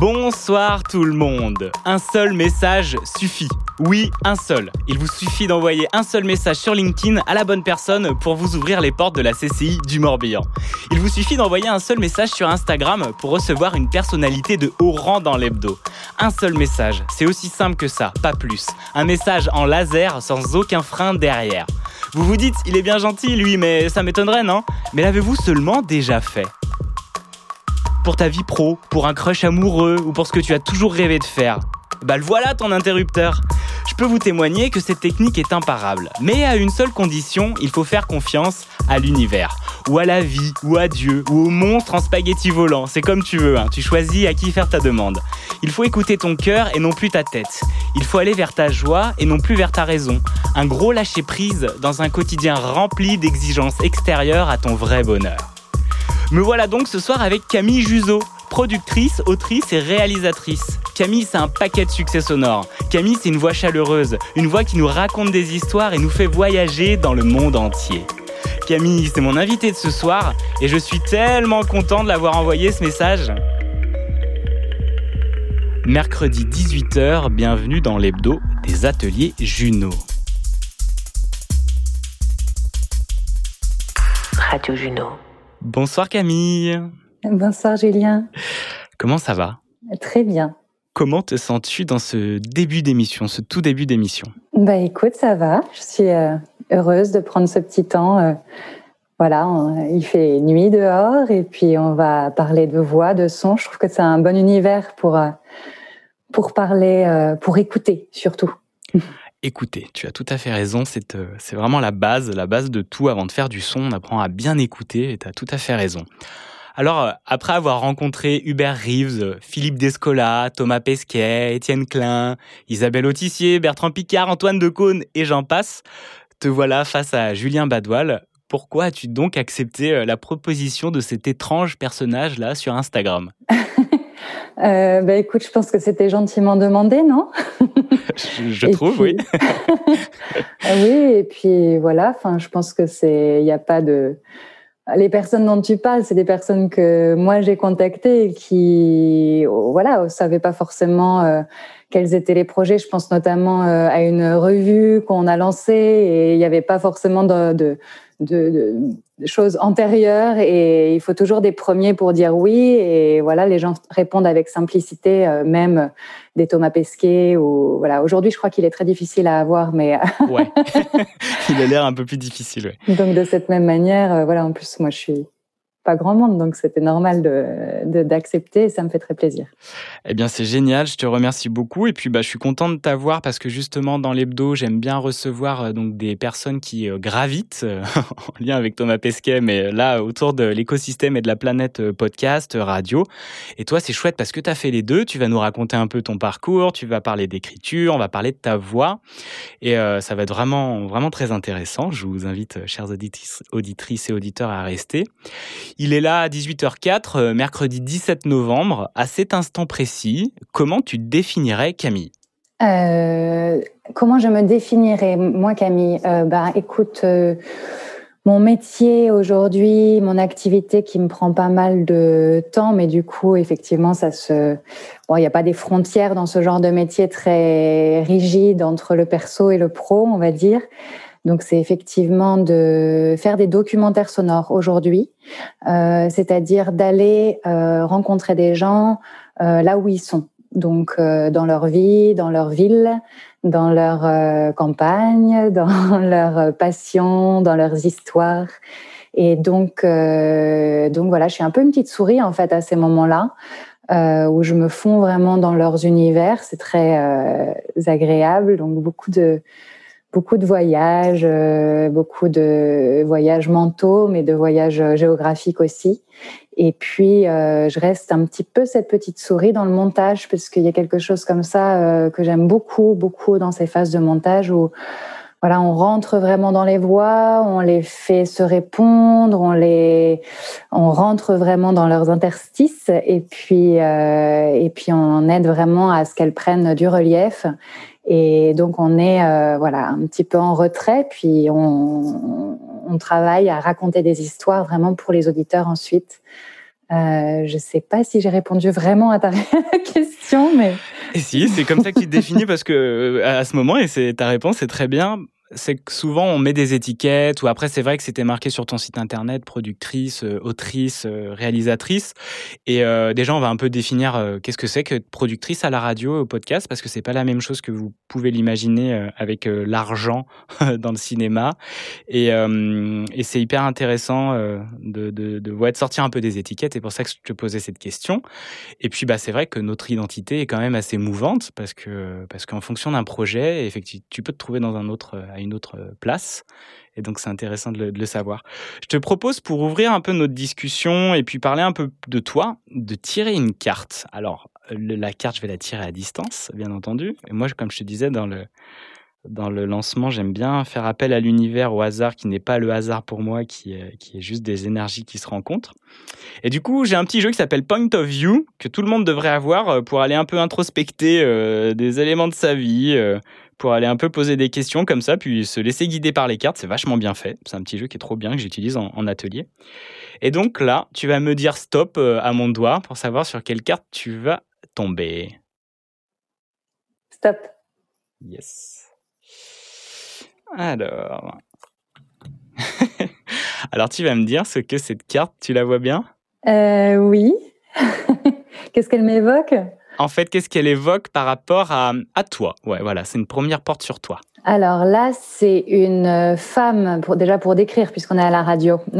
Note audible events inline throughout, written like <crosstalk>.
Bonsoir tout le monde. Un seul message suffit. Oui, un seul. Il vous suffit d'envoyer un seul message sur LinkedIn à la bonne personne pour vous ouvrir les portes de la CCI du Morbihan. Il vous suffit d'envoyer un seul message sur Instagram pour recevoir une personnalité de haut rang dans l'hebdo. Un seul message, c'est aussi simple que ça, pas plus. Un message en laser sans aucun frein derrière. Vous vous dites, il est bien gentil lui, mais ça m'étonnerait, non? Mais l'avez-vous seulement déjà fait? Pour ta vie pro, pour un crush amoureux ou pour ce que tu as toujours rêvé de faire. Bah le voilà ton interrupteur. Je peux vous témoigner que cette technique est imparable, mais à une seule condition, il faut faire confiance à l'univers, ou à la vie, ou à Dieu, ou au monstre en spaghetti volant, c'est comme tu veux, hein. tu choisis à qui faire ta demande. Il faut écouter ton cœur et non plus ta tête. Il faut aller vers ta joie et non plus vers ta raison. Un gros lâcher prise dans un quotidien rempli d'exigences extérieures à ton vrai bonheur. Me voilà donc ce soir avec Camille Juzo, productrice, autrice et réalisatrice. Camille, c'est un paquet de succès sonores. Camille, c'est une voix chaleureuse, une voix qui nous raconte des histoires et nous fait voyager dans le monde entier. Camille, c'est mon invité de ce soir et je suis tellement content de l'avoir envoyé ce message. Mercredi 18h, bienvenue dans l'hebdo des ateliers Juno. Radio Juno. Bonsoir Camille. Bonsoir Julien. Comment ça va? Très bien. Comment te sens-tu dans ce début d'émission, ce tout début d'émission? Bah écoute, ça va. Je suis euh, heureuse de prendre ce petit temps. euh, voilà, on- il fait nuit dehors et puis on va parler de voix, de son. Je trouve que c'est un bon univers pour euh, pour parler, pour écouter surtout. Écoutez, tu as tout à fait raison, c'est euh, c'est vraiment la base, la base de tout. Avant de faire du son, on apprend à bien écouter et tu as tout à fait raison. Alors, euh, après avoir rencontré Hubert Reeves, euh, Philippe Descola, Thomas Pesquet, Étienne Klein, Isabelle Autissier, Bertrand Picard, Antoine Decaune et j'en passe, te voilà face à Julien Badoil. Pourquoi as-tu donc accepté la proposition de cet étrange personnage-là sur Instagram? <laughs> Euh, bah écoute, je pense que c'était gentiment demandé, non? Je, trouve, puis- oui. <laughs> Oui, et puis voilà, enfin, je pense que c'est, il n'y a pas de. Les personnes dont tu parles, c'est des personnes que moi j'ai contactées et qui, oh, voilà, ne savaient pas forcément euh, quels étaient les projets. Je pense notamment euh, à une revue qu'on a lancée et il n'y avait pas forcément de, de, de, choses antérieures et il faut toujours des premiers pour dire oui. Et voilà, les gens répondent avec simplicité, euh, même des Thomas Pesquet ou voilà. Aujourd'hui, je crois qu'il est très difficile à avoir, mais Ouais. <laughs> Il a l'air un peu plus difficile, ouais. donc de cette même manière, euh, voilà. En plus, moi, je suis grand monde, donc c'était normal de de- d'accepter. et ça me fait très plaisir. Eh bien, c'est génial, je te remercie beaucoup. Et puis, bah, je suis content de t'avoir parce que justement, dans l'hebdo, j'aime bien recevoir euh, donc des personnes qui euh, gravitent euh, <laughs> en lien avec Thomas Pesquet, mais là, autour de l'écosystème et de la planète podcast, radio. Et toi, c'est chouette parce que tu as fait les deux. Tu vas nous raconter un peu ton parcours, tu vas parler d'écriture, on va parler de ta voix. Et ça va être vraiment, vraiment très intéressant. Je vous invite, auditrices, auditrices et auditeurs, à rester. Il est là à 18h04, euh, mercredi 17 novembre. À cet instant précis, comment tu définirais Camille? Euh, comment je me définirais, moi, Camille? Euh, Ben, écoute, mon métier aujourd'hui, mon activité qui me prend pas mal de temps, mais du coup, effectivement, ça se, bon, il n'y a pas des frontières dans ce genre de métier très rigide entre le perso et le pro, on va dire. Donc, c'est effectivement de faire des documentaires sonores aujourd'hui, euh, c'est-à-dire d'aller euh, rencontrer des gens euh, là où ils sont donc euh, dans leur vie, dans leur ville, dans leur euh, campagne, <laughs> dans leur passion, dans leurs histoires. Et donc, euh, donc voilà, je suis un peu une petite souris en fait à ces moments-là. où je me fonds vraiment dans leurs univers. C'est très agréable, donc beaucoup de beaucoup de voyages, beaucoup de voyages mentaux, mais de voyages géographiques aussi. Et puis, je reste un petit peu cette petite souris dans le montage, parce qu'il y a quelque chose comme ça que j'aime beaucoup, beaucoup dans ces phases de montage où voilà, on rentre vraiment dans les voix, on les fait se répondre, on les, on rentre vraiment dans leurs interstices et puis euh, et puis on aide vraiment à ce qu'elles prennent du relief. Et donc on est euh, voilà un petit peu en retrait, puis on, on travaille à raconter des histoires vraiment pour les auditeurs ensuite. Euh, je sais pas si j'ai répondu vraiment à ta <laughs> question, mais. Et si, c'est comme ça que tu te définis parce que euh, à ce moment, et c'est ta réponse est très bien c'est que souvent on met des étiquettes, ou après c'est vrai que c'était marqué sur ton site internet, productrice, euh, autrice, euh, réalisatrice. Et euh, déjà on va un peu définir qu'est-ce que c'est que productrice à la radio, au podcast, parce que c'est pas la même chose que vous pouvez l'imaginer avec l'argent <laughs> dans le cinéma. Et, c'est hyper intéressant de, de, de, de sortir un peu des étiquettes, et pour ça que je te posais cette question. Et puis bah, c'est vrai que notre identité est quand même assez mouvante, parce que parce qu'en fonction d'un projet, effectivement, tu peux te trouver dans un autre une autre euh, place. Et donc, c'est intéressant de le, savoir. Je te propose, pour ouvrir un peu notre discussion et puis parler un peu de toi, de tirer une carte. Alors, la carte, je vais la tirer à distance, bien entendu. Et moi, comme je te disais dans le, dans le lancement, j'aime bien faire appel à l'univers, au hasard, qui n'est pas le hasard pour moi, qui est, qui est juste des énergies qui se rencontrent. Et du coup, j'ai un petit jeu qui s'appelle Point of View, que tout le monde devrait avoir euh, pour aller un peu introspecter euh, des éléments de sa vie, pour aller un peu poser des questions comme ça, puis se laisser guider par les cartes. C'est vachement bien fait. C'est un petit jeu qui est trop bien, que j'utilise en, atelier. Et donc là, tu vas me dire stop euh, à mon doigt pour savoir sur quelle carte tu vas tomber. Stop. Yes. Alors. <laughs> Alors tu vas me dire ce que cette carte, tu la vois bien? Euh, Oui. <laughs> Qu'est-ce qu'elle m'évoque? En fait, qu'est-ce qu'elle évoque par rapport à, toi? Ouais, voilà, c'est une première porte sur toi. Alors là, c'est une femme, pour, déjà pour décrire, puisqu'on est à la radio. <laughs>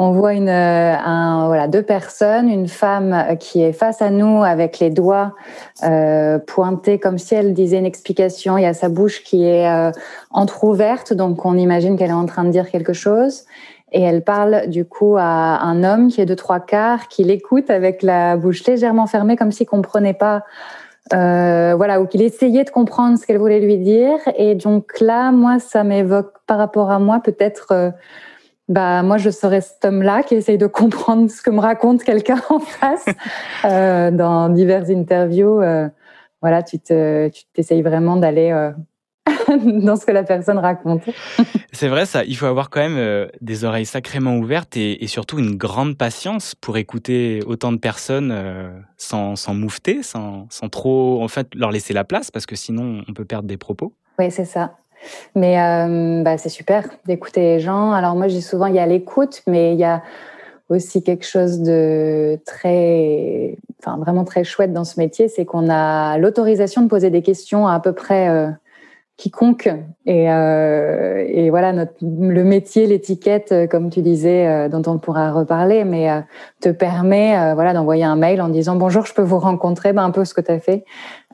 On voit une, un, voilà, deux personnes, une femme qui est face à nous avec les doigts euh, pointés comme si elle disait une explication. Il y a sa bouche qui est euh, entrouverte, donc on imagine qu'elle est en train de dire quelque chose et elle parle du coup à un homme qui est de trois quarts, qui l'écoute avec la bouche légèrement fermée, comme s'il comprenait pas, euh, voilà, ou qu'il essayait de comprendre ce qu'elle voulait lui dire. Et donc là, moi, ça m'évoque par rapport à moi peut-être. Euh, bah moi je serais cet homme-là qui essaye de comprendre ce que me raconte quelqu'un <laughs> en face euh, dans diverses interviews. Voilà, tu te, tu t'essayes vraiment d'aller dans ce que la personne raconte. C'est vrai, ça. Il faut avoir quand même euh, des oreilles sacrément ouvertes et, surtout une grande patience pour écouter autant de personnes euh, sans, sans moufter, sans, sans trop, en fait, leur laisser la place parce que sinon on peut perdre des propos. Oui, c'est ça. Mais euh, bah, c'est super d'écouter les gens. Alors moi, je dis souvent, il y a l'écoute, mais il y a aussi quelque chose de très, enfin vraiment très chouette dans ce métier, c'est qu'on a l'autorisation de poser des questions à à peu près quiconque. Et, euh, et voilà, notre, le métier, l'étiquette, euh, comme tu disais, euh, dont on pourra reparler, mais euh, te permet euh, voilà, d'envoyer un mail en disant bonjour, je peux vous rencontrer, ben, un peu ce que tu as fait.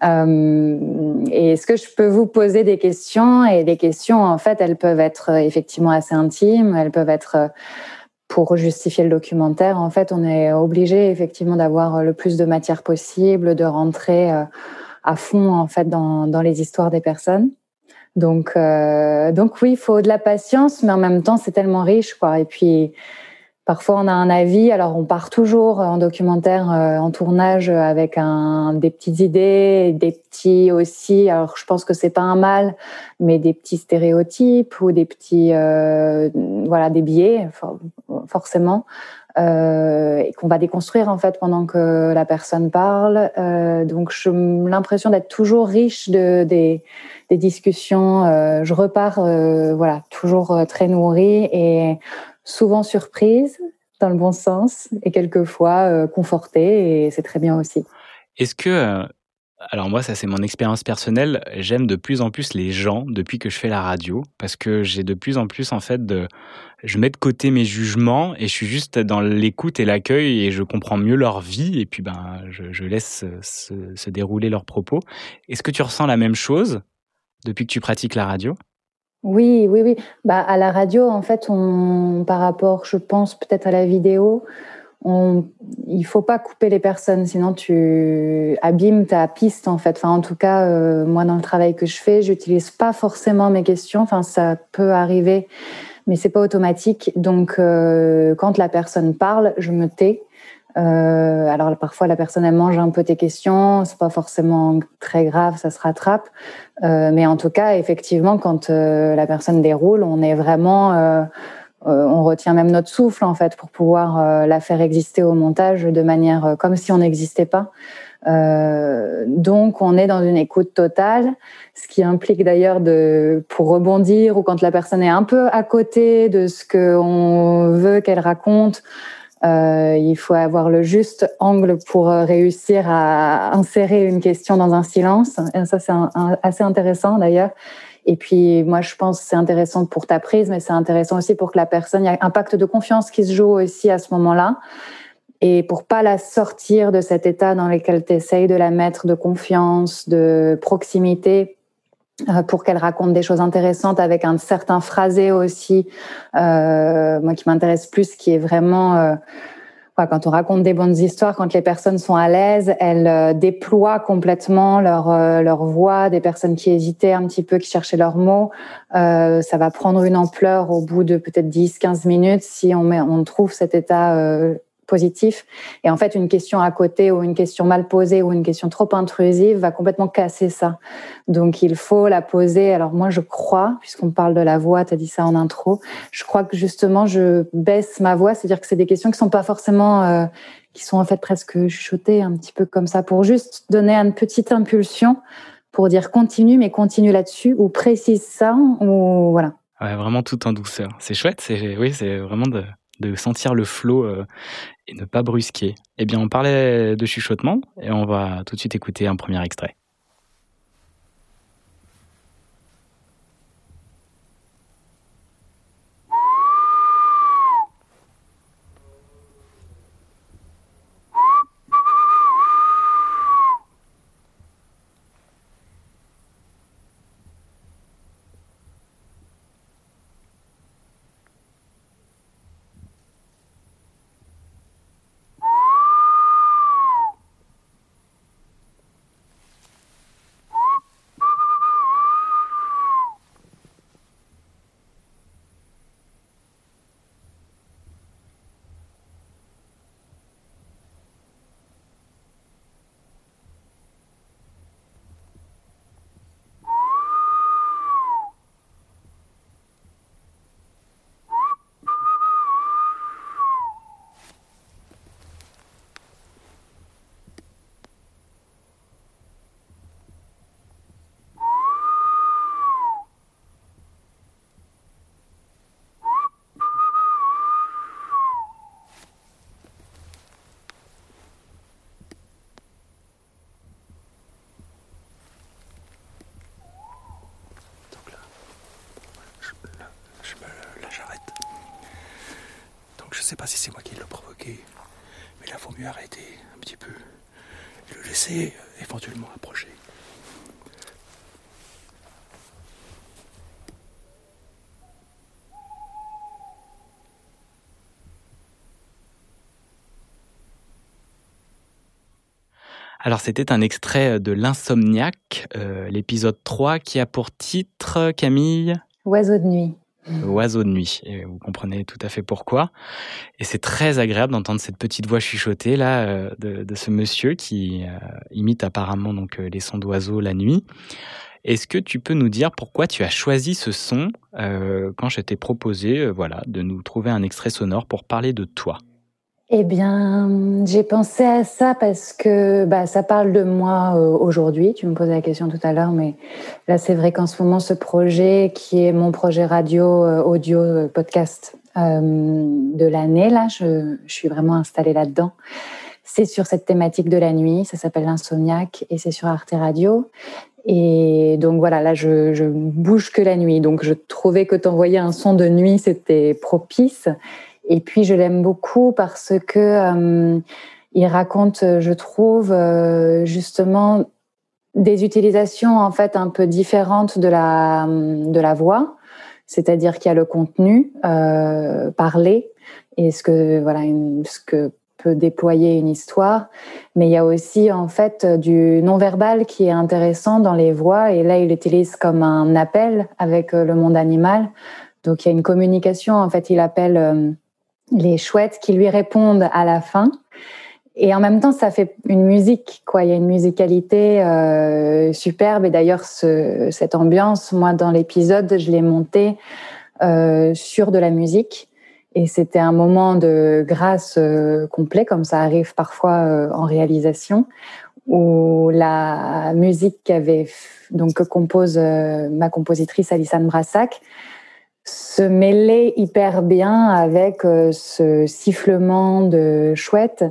et est-ce que je peux vous poser des questions? Et les questions, en fait, elles peuvent être effectivement assez intimes, elles peuvent être pour justifier le documentaire. En fait, on est obligé effectivement d'avoir le plus de matière possible, de rentrer à fond en fait dans, dans les histoires des personnes. Donc, euh, donc oui, il faut de la patience, mais en même temps, c'est tellement riche, quoi. Et puis, parfois, on a un avis. Alors, on part toujours en documentaire, euh, en tournage, avec un, des petites idées, des petits aussi. Alors, je pense que c'est pas un mal, mais des petits stéréotypes ou des petits, euh, voilà, des biais, forcément. Euh, et qu'on va déconstruire en fait pendant que la personne parle. Euh, donc j'ai l'impression d'être toujours riche de, des, des discussions. Euh, je repars euh, voilà toujours euh, très nourrie et souvent surprise dans le bon sens et quelquefois confortée et c'est très bien aussi. Est-ce que Alors moi, ça c'est mon expérience personnelle. J'aime de plus en plus les gens depuis que je fais la radio parce que j'ai de plus en plus en fait de, je mets de côté mes jugements et je suis juste dans l'écoute et l'accueil et je comprends mieux leur vie et puis ben je, laisse se, se dérouler leurs propos. Est-ce que tu ressens la même chose depuis que tu pratiques la radio? Oui, oui, oui. Bah, à la radio, en fait, on, par rapport, je pense, peut-être à la vidéo, on, il faut pas couper les personnes, sinon tu abîmes ta piste, en fait. Enfin, en tout cas, euh, moi, dans le travail que je fais, j'utilise pas forcément mes questions. Enfin, ça peut arriver, mais c'est pas automatique. Donc, euh, quand la personne parle, je me tais. Euh, alors parfois la personne elle mange un peu tes questions, c'est pas forcément très grave, ça se rattrape. Euh, mais en tout cas, effectivement, quand euh, la personne déroule, on est vraiment, euh, euh, on retient même notre souffle en fait pour pouvoir la faire exister au montage de manière comme si on n'existait pas. donc on est dans une écoute totale, ce qui implique d'ailleurs de, pour rebondir ou quand la personne est un peu à côté de ce qu'on veut qu'elle raconte. Euh, il faut avoir le juste angle pour euh, réussir à insérer une question dans un silence. Et ça, c'est assez intéressant d'ailleurs. Et puis, moi, je pense que c'est intéressant pour ta prise, mais c'est intéressant aussi pour que la personne, il y a un pacte de confiance qui se joue aussi à ce moment-là. Et pour pas la sortir de cet état dans lequel tu essayes de la mettre de confiance, de proximité, pour qu'elle raconte des choses intéressantes avec un certain phrasé aussi, euh, moi qui m'intéresse plus, qui est vraiment euh, quand on raconte des bonnes histoires, quand les personnes sont à l'aise, elles euh, déploient complètement leur euh, leur voix. Des personnes qui hésitaient un petit peu, qui cherchaient leurs mots, ça va prendre une ampleur au bout de peut-être 10-15 minutes si on met, on trouve cet état positif. Et en fait, une question à côté ou une question mal posée ou une question trop intrusive va complètement casser ça. Donc, il faut la poser. Alors, moi, je crois, puisqu'on parle de la voix, tu as dit ça en intro, je crois que justement, je baisse ma voix. C'est-à-dire que c'est des questions qui sont pas forcément, euh, qui sont en fait presque chuchotées, un petit peu comme ça, pour juste donner une petite impulsion pour dire continue, mais continue là-dessus, ou précise ça, ou voilà. Ouais, vraiment tout en douceur. C'est chouette, c'est, oui, c'est vraiment de, de sentir le flot euh, et ne pas brusquer. Eh bien, on parlait de chuchotement et on va tout de suite écouter un premier extrait. Sais pas si c'est moi qui l'ai provoqué, mais là, vaut mieux arrêter un petit peu et le laisser euh, éventuellement approcher. Alors c'était un extrait de L'Insomniaque, euh, l'épisode 3 qui a pour titre, Camille? Oiseau de nuit oiseau de nuit. Et vous comprenez tout à fait pourquoi. Et c'est très agréable d'entendre cette petite voix chuchotée là euh, de, ce monsieur qui euh, imite apparemment donc euh, les sons d'oiseaux la nuit. Est-ce que tu peux nous dire pourquoi tu as choisi ce son quand je t'ai proposé voilà de nous trouver un extrait sonore pour parler de toi? Eh bien, j'ai pensé à ça parce que bah, ça parle de moi euh, aujourd'hui. Tu me posais la question tout à l'heure, mais là, c'est vrai qu'en ce moment, ce projet qui est mon projet radio, euh, audio, euh, podcast de l'année, là, je, suis vraiment installée là-dedans. c'est sur cette thématique de la nuit. Ça s'appelle l'insomniaque et c'est sur Arte Radio. Et donc voilà, là, je, je bouge que la nuit. Donc je trouvais que t'envoyer un son de nuit, c'était propice. Et puis je l'aime beaucoup parce que euh, il raconte, je trouve, euh, justement des utilisations en fait un peu différentes de la de la voix. C'est-à-dire qu'il y a le contenu euh, parlé et ce que voilà ce que peut déployer une histoire, mais il y a aussi en fait du non-verbal qui est intéressant dans les voix et là il l'utilise comme un appel avec euh, le monde animal. Donc il y a une communication en fait, il appelle les chouettes qui lui répondent à la fin. Et en même temps, ça fait une musique, quoi. Il y a une musicalité euh, superbe. Et d'ailleurs, ce, cette ambiance, moi, dans l'épisode, je l'ai montée euh, sur de la musique. Et c'était un moment de grâce euh, complet, comme ça arrive parfois euh, en réalisation, où la musique qu'avait donc que compose euh, ma compositrice Alissane Brassac se mêlait hyper bien avec ce sifflement de chouette.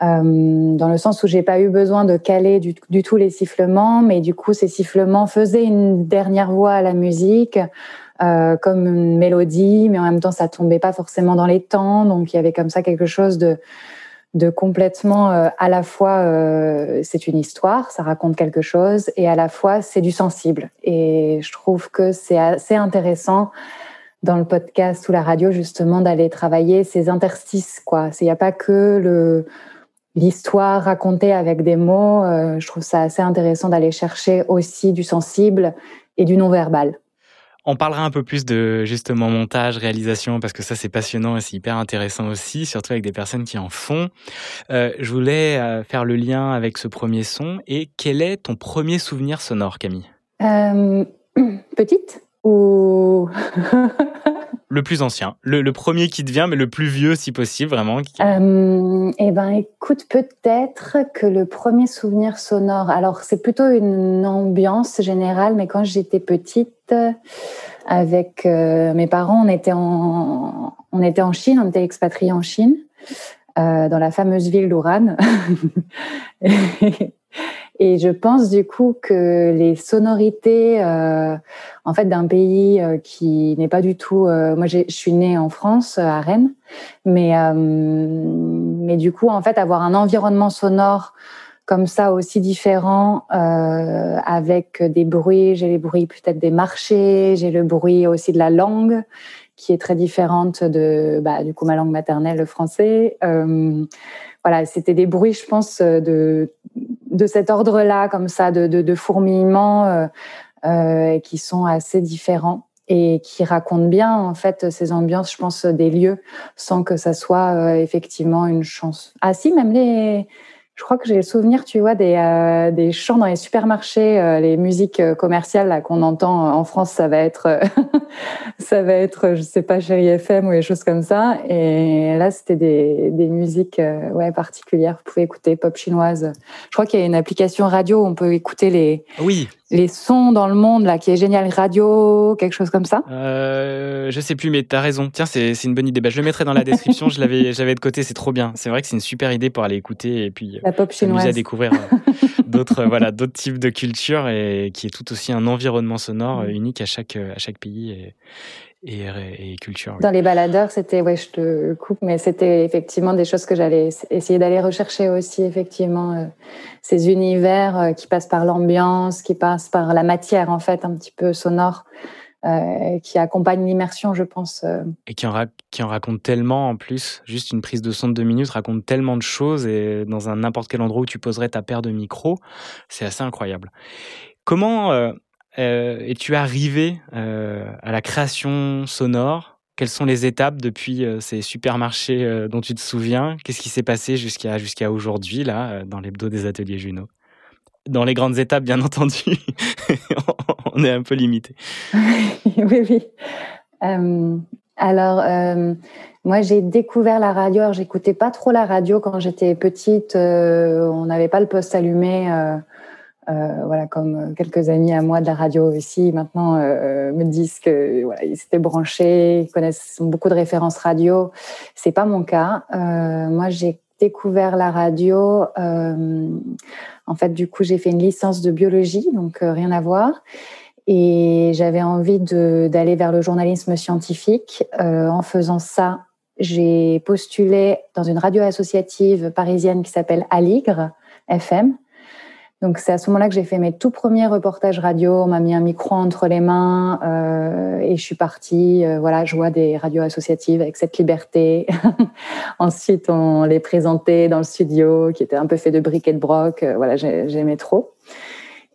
dans le sens où j'ai pas eu besoin de caler du, tout les sifflements, mais du coup ces sifflements faisaient une dernière voix à la musique, euh, comme une mélodie, mais en même temps, ça tombait pas forcément dans les temps. Donc, il y avait comme ça quelque chose de, de complètement, euh, à la fois, euh, c'est une histoire, ça raconte quelque chose, et à la fois, c'est du sensible. Et je trouve que c'est assez intéressant dans le podcast ou la radio, justement, d'aller travailler ces interstices, quoi. Il n'y a pas que le, l'histoire racontée avec des mots. Euh, je trouve ça assez intéressant d'aller chercher aussi du sensible et du non-verbal. On parlera un peu plus de justement montage, réalisation, parce que ça c'est passionnant et c'est hyper intéressant aussi, surtout avec des personnes qui en font. Euh, je voulais euh, faire le lien avec ce premier son. Et quel est ton premier souvenir sonore, Camille? Euh, <clears throat> Petite ou <laughs> Le plus ancien, le, le, premier qui te vient, mais le plus vieux si possible, vraiment. Euh, eh ben, écoute, peut-être que le premier souvenir sonore. Alors, c'est plutôt une ambiance générale, mais quand j'étais petite, avec euh, mes parents, on était en, on était en Chine, on était expatriés en Chine, euh, dans la fameuse ville d'Uran. <laughs> Et je pense du coup que les sonorités, euh, en fait, d'un pays euh, qui n'est pas du tout. Euh, moi, je suis née en France, à Rennes, mais euh, mais du coup, en fait, avoir un environnement sonore comme ça aussi différent, euh, avec des bruits. J'ai les bruits peut-être des marchés, j'ai le bruit aussi de la langue qui est très différente de bah, du coup ma langue maternelle, le français. Euh, voilà, c'était des bruits, je pense, de de cet ordre-là, comme ça, de, de, de fourmillement, euh, euh, qui sont assez différents et qui racontent bien en fait ces ambiances, je pense, des lieux, sans que ça soit euh, effectivement une chance. Ah si, même les je crois que j'ai le souvenir, tu vois, des, euh, des chants dans les supermarchés, euh, les musiques euh, commerciales qu'on entend en France, ça va être, <laughs> ça va être, je sais pas, Chérie FM ou des choses comme ça. Et là, c'était des, des musiques ouais particulières. Vous pouvez écouter pop chinoise. Je crois qu'il y a une application radio où on peut écouter les, oui. les sons dans le monde là qui est génial radio quelque chose comme ça. Euh, je sais plus mais t'as raison. Tiens c'est une bonne idée. Bah, je le mettrai dans la description. Je l'avais j'avais de côté. C'est trop bien. C'est vrai que c'est une super idée pour aller écouter et puis la pop à découvrir euh, <laughs> d'autres voilà d'autres types de culture et qui est tout aussi un environnement sonore mm. unique à chaque à chaque pays et, et, et, culture. Oui. Dans les baladeurs, c'était, ouais, je te coupe, mais c'était effectivement des choses que j'allais essayer d'aller rechercher aussi, effectivement, euh, ces univers euh, qui passent par l'ambiance, qui passent par la matière, en fait, un petit peu sonore, euh, qui accompagne l'immersion, je pense. Euh. Et qui en, qui raconte tellement, en plus, juste une prise de son de deux minutes raconte tellement de choses, et dans un n'importe quel endroit où tu poserais ta paire de micros, c'est assez incroyable. Comment euh, es-tu arrivé à la création sonore? Quelles sont les étapes depuis ces supermarchés dont tu te souviens? Qu'est-ce qui s'est passé jusqu'à jusqu'à aujourd'hui, là, dans l'hebdo des ateliers Juno Dans les grandes étapes, bien <laughs> entendu, on est un peu limité. <laughs> oui, oui. Euh, alors, euh, moi, j'ai découvert la radio. Alors, j'écoutais pas trop la radio quand j'étais petite. Euh, on n'avait pas le poste allumé. Voilà, comme quelques amis à moi de la radio aussi, maintenant me disent que voilà, ils s'étaient branchés, ils connaissent beaucoup de références radio. C'est pas mon cas. Moi, j'ai découvert la radio, en fait, du coup, j'ai fait une licence de biologie, donc rien à voir. Et j'avais envie d'aller vers le journalisme scientifique. en faisant ça, j'ai postulé dans une radio associative parisienne qui s'appelle Aligre FM. Donc c'est à ce moment-là que j'ai fait mes tout premiers reportages radio. On m'a mis un micro entre les mains euh, et je suis partie. Euh, voilà, je vois des radios associatives avec cette liberté. <laughs> Ensuite, on les présentait dans le studio, qui était un peu fait de briques et de broc. Euh, voilà, j'aimais trop.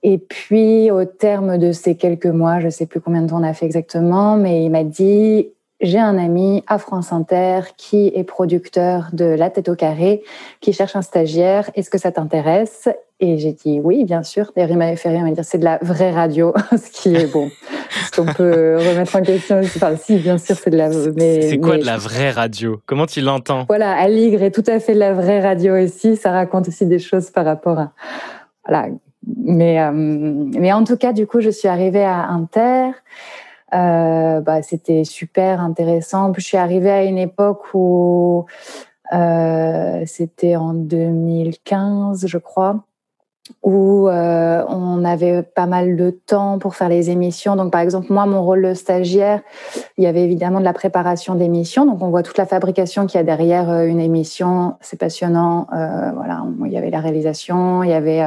Et puis, au terme de ces quelques mois, je sais plus combien de temps on a fait exactement, mais il m'a dit j'ai un ami à France Inter qui est producteur de La Tête au Carré, qui cherche un stagiaire. Est-ce que ça t'intéresse? Et j'ai dit oui, bien sûr. D'ailleurs, il m'avait fait rire, il m'a dit c'est de la vraie radio, <laughs> ce qui est bon. ce qu'on peut <laughs> remettre en question? Enfin, si, bien sûr, c'est de la. C'est quoi de la vraie radio? Comment tu l'entends? Voilà, Aligre est tout à fait de la vraie radio aussi. Ça raconte aussi des choses par rapport à. Voilà. Mais, euh, mais en tout cas, du coup, je suis arrivée à Inter. Euh, bah, c'était super intéressant. Je suis arrivée à une époque où euh, c'était en 2015, je crois, où on avait pas mal de temps pour faire les émissions. Donc, par exemple, moi, mon rôle de stagiaire, il y avait évidemment de la préparation d'émissions. Donc, on voit toute la fabrication qu'il y a derrière une émission. C'est passionnant. Voilà, il y avait la réalisation, il y avait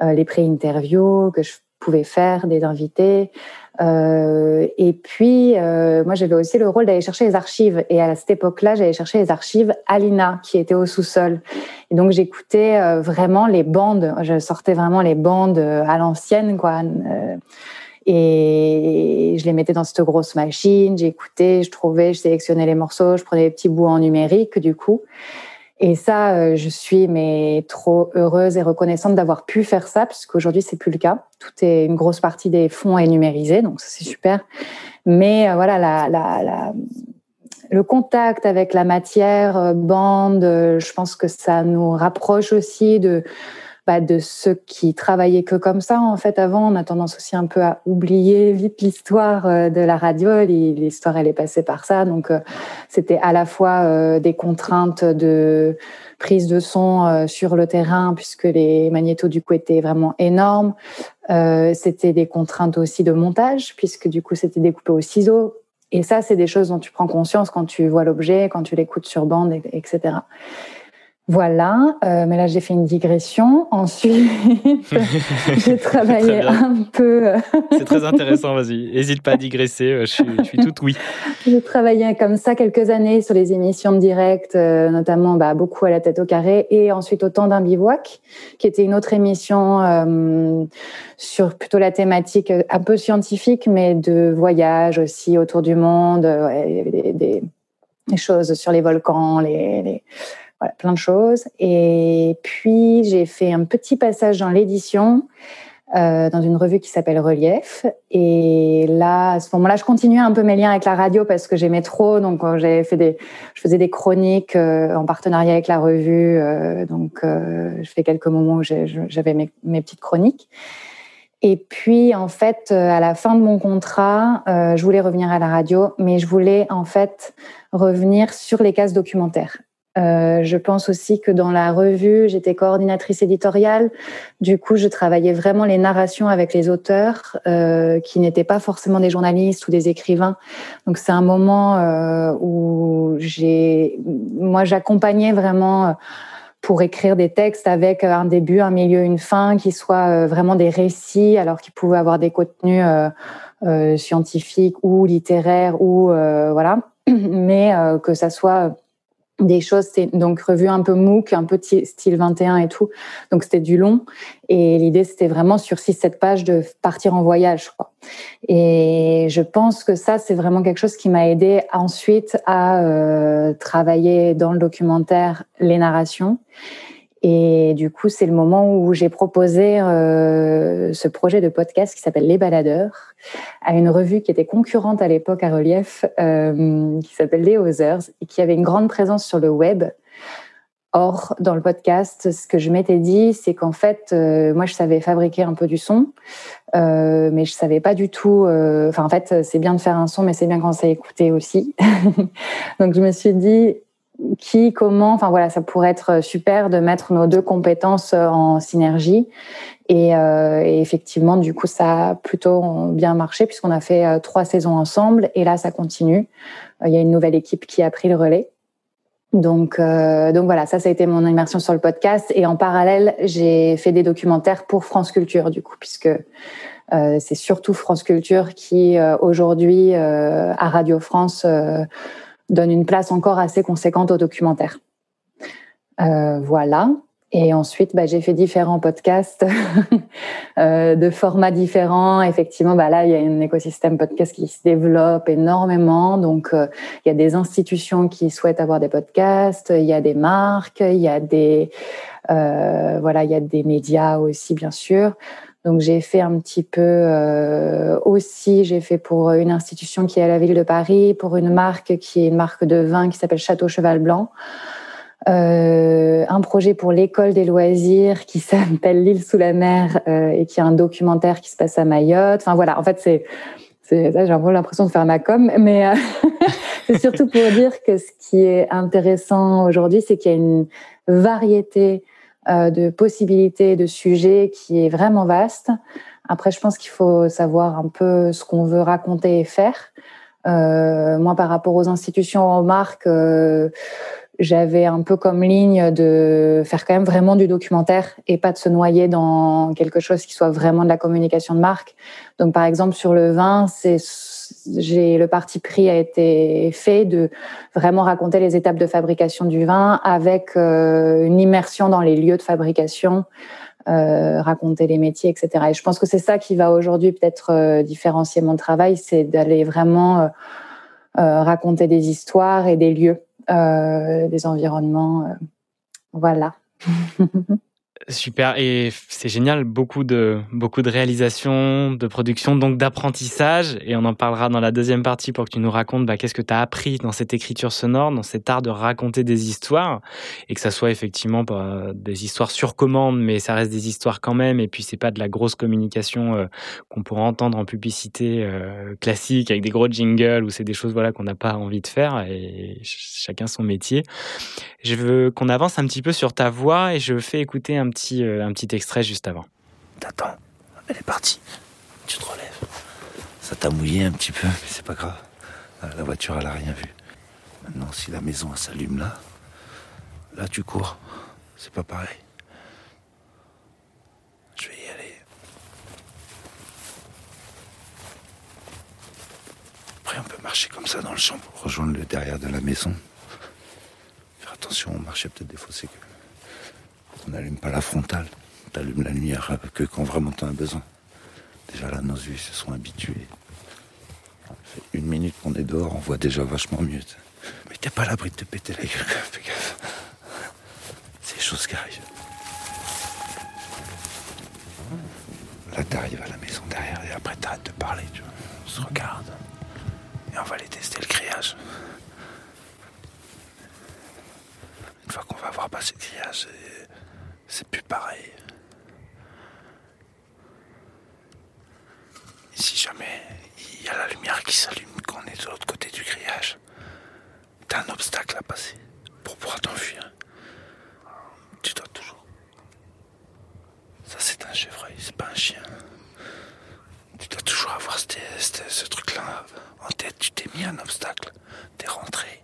les pré-interviews que je pouvais faire, des invités. Euh, et puis, euh, moi, j'avais aussi le rôle d'aller chercher les archives. Et à cette époque-là, j'allais chercher les archives Alina, qui était au sous-sol. Et donc, j'écoutais euh, vraiment les bandes. Je sortais vraiment les bandes euh, à l'ancienne, quoi. Euh, et je les mettais dans cette grosse machine. J'écoutais, je trouvais, je sélectionnais les morceaux, je prenais les petits bouts en numérique, du coup. Et ça, euh, je suis mais trop heureuse et reconnaissante d'avoir pu faire ça, puisqu'aujourd'hui c'est plus le cas. Tout est une grosse partie des fonds est numérisée, donc c'est super. Mais euh, voilà, la, la, la, le contact avec la matière euh, bande, je pense que ça nous rapproche aussi de bah, de ceux qui travaillaient que comme ça. En fait, avant, on a tendance aussi un peu à oublier vite l'histoire euh, de la radio. L'histoire, elle est passée par ça. Donc, euh, c'était à la fois euh, des contraintes de prise de son sur le terrain, puisque les magnétos, du coup, étaient vraiment énormes. c'était des contraintes aussi de montage, puisque du coup, c'était découpé au ciseau. Et ça, c'est des choses dont tu prends conscience quand tu vois l'objet, quand tu l'écoutes sur bande, etc. Voilà, euh, mais là j'ai fait une digression. Ensuite, <laughs> j'ai travaillé un peu. Euh, C'est très intéressant, vas-y. N'hésite pas à digresser, euh, je suis, je suis toute oui. J'ai travaillé comme ça quelques années sur les émissions de direct, euh, notamment bah, beaucoup à la tête au carré, et ensuite au temps d'un bivouac, qui était une autre émission euh, sur plutôt la thématique un peu scientifique, mais de voyage aussi autour du monde, ouais, des, des, des, choses sur les volcans, les, les voilà, plein de choses. Et puis, j'ai fait un petit passage dans l'édition, euh, dans une revue qui s'appelle Relief. Et là, à ce moment-là, je continuais un peu mes liens avec la radio parce que j'aimais trop. Donc, euh, j'avais fait des, je faisais des chroniques euh, en partenariat avec la revue. Euh, donc, euh, je fais quelques moments où j'avais mes, mes, petites chroniques. Et puis, en fait, à la fin de mon contrat, je voulais revenir à la radio, mais je voulais en fait revenir sur les cases documentaires. Euh, je pense aussi que dans la revue, j'étais coordinatrice éditoriale. Du coup, je travaillais vraiment les narrations avec les auteurs euh, qui n'étaient pas forcément des journalistes ou des écrivains. Donc, c'est un moment euh, où j'ai, moi, j'accompagnais vraiment euh, pour écrire des textes avec un début, un milieu, une fin, qui soient euh, vraiment des récits, alors qu'ils pouvaient avoir des contenus euh, scientifiques ou littéraires ou voilà, <clears throat> mais que ça soit des choses, c'est donc revue un peu MOOC, un peu style 21 et tout. Donc c'était du long. Et l'idée, c'était vraiment sur 6-7 pages de partir en voyage. Quoi. Et je pense que ça, c'est vraiment quelque chose qui m'a aidé ensuite à euh, travailler dans le documentaire les narrations. Et du coup, c'est le moment où j'ai proposé euh, ce projet de podcast qui s'appelle Les Baladeurs à une revue qui était concurrente à l'époque à Relief, euh, qui s'appelle Les Others, et qui avait une grande présence sur le web. Or, dans le podcast, ce que je m'étais dit, c'est qu'en fait, euh, moi, je savais fabriquer un peu du son, mais je savais pas du tout. Enfin, en fait, c'est bien de faire un son, mais c'est bien quand c'est écouté aussi. <laughs> Donc, je me suis dit, qui, comment, enfin voilà, ça pourrait être super de mettre nos deux compétences en synergie. Et, et effectivement, du coup, ça a plutôt bien marché puisqu'on a fait trois saisons ensemble. Et là, ça continue. Il y a une nouvelle équipe qui a pris le relais. Donc, euh, donc voilà, ça, ça a été mon immersion sur le podcast. Et en parallèle, j'ai fait des documentaires pour France Culture, du coup, puisque euh, c'est surtout France Culture qui, euh, aujourd'hui, euh, à Radio France, euh, donne une place encore assez conséquente aux documentaires. voilà. Et ensuite, bah, j'ai fait différents podcasts <laughs> euh, de formats différents. Effectivement, bah, là, il y a un écosystème podcast qui se développe énormément. Donc, euh, il y a des institutions qui souhaitent avoir des podcasts, il y a des marques, il y a des, euh, voilà, il y a des médias aussi, bien sûr. Donc, j'ai fait un petit peu euh, aussi, j'ai fait pour une institution qui est à la ville de Paris, pour une marque qui est une marque de vin qui s'appelle Château Cheval Blanc. Euh, un projet pour l'école des loisirs qui <laughs> s'appelle L'île sous la mer euh, et qui est un documentaire qui se passe à Mayotte. Enfin voilà, en fait c'est j'ai un peu l'impression de faire ma com, mais <laughs> c'est surtout pour dire que ce qui est intéressant aujourd'hui, c'est qu'il y a une variété de possibilités, de sujets qui est vraiment vaste. Après, je pense qu'il faut savoir un peu ce qu'on veut raconter et faire. Euh, moi, par rapport aux institutions, aux marques, euh, j'avais un peu comme ligne de faire quand même vraiment du documentaire et pas de se noyer dans quelque chose qui soit vraiment de la communication de marque. Donc, par exemple, sur le vin, c'est j'ai le parti pris a été fait de vraiment raconter les étapes de fabrication du vin avec euh, une immersion dans les lieux de fabrication, euh, raconter les métiers, etc. Et je pense que c'est ça qui va aujourd'hui peut-être euh, différencier mon travail, c'est d'aller vraiment raconter des histoires et des lieux des environnements. Voilà. <laughs> Super. Et c'est génial, beaucoup de beaucoup de réalisations, de production, donc d'apprentissage. Et on en parlera dans la deuxième partie pour que tu nous racontes bah, qu'est-ce que tu as appris dans cette écriture sonore, dans cet art de raconter des histoires. Et que ça soit effectivement des histoires sur commande mais ça reste des histoires quand même. Et puis c'est pas de la grosse communication euh, qu'on pourrait entendre en publicité euh, classique avec des gros jingles ou c'est des choses voilà qu'on n'a pas envie de faire. Et chacun son métier. Je veux qu'on avance un petit peu sur ta voix et je fais écouter un petit, euh, un petit extrait juste avant. T'attends, elle est partie. Tu te relèves. Ça t'a mouillé un petit peu, mais c'est pas grave. Ah, La voiture, elle a rien vu. Maintenant, si la maison s'allume là, là tu cours. C'est pas pareil. Je vais y aller. Après, on peut marcher comme ça dans le champ rejoindre le derrière de la maison. Faire attention, on marchait peut-être des fois, c'est que on n'allume pas la frontale. T'allumes la lumière que quand vraiment t'en as besoin. Déjà là, nos yeux se sont habitués. Ça fait une minute qu'on est dehors, on voit déjà vachement mieux. Mais t'es pas l'abri de te péter la gueule, <laughs> fais gaffe. C'est des choses qui arrivent. Là, t'arrives à la maison derrière et après t'arrêtes de parler, tu vois. On se regarde. Et on va aller tester le grillage. Une fois qu'on va avoir passé le grillage, c'est plus pareil. Si jamais il y a la lumière qui s'allume quand on est de l'autre côté du grillage, t'as un obstacle à passer pour pouvoir t'enfuir. Tu dois toujours. Ça, c'est un chevreuil, c'est pas un chien. Tu dois toujours avoir ce truc-là en tête. Tu t'es mis un obstacle, t'es rentré.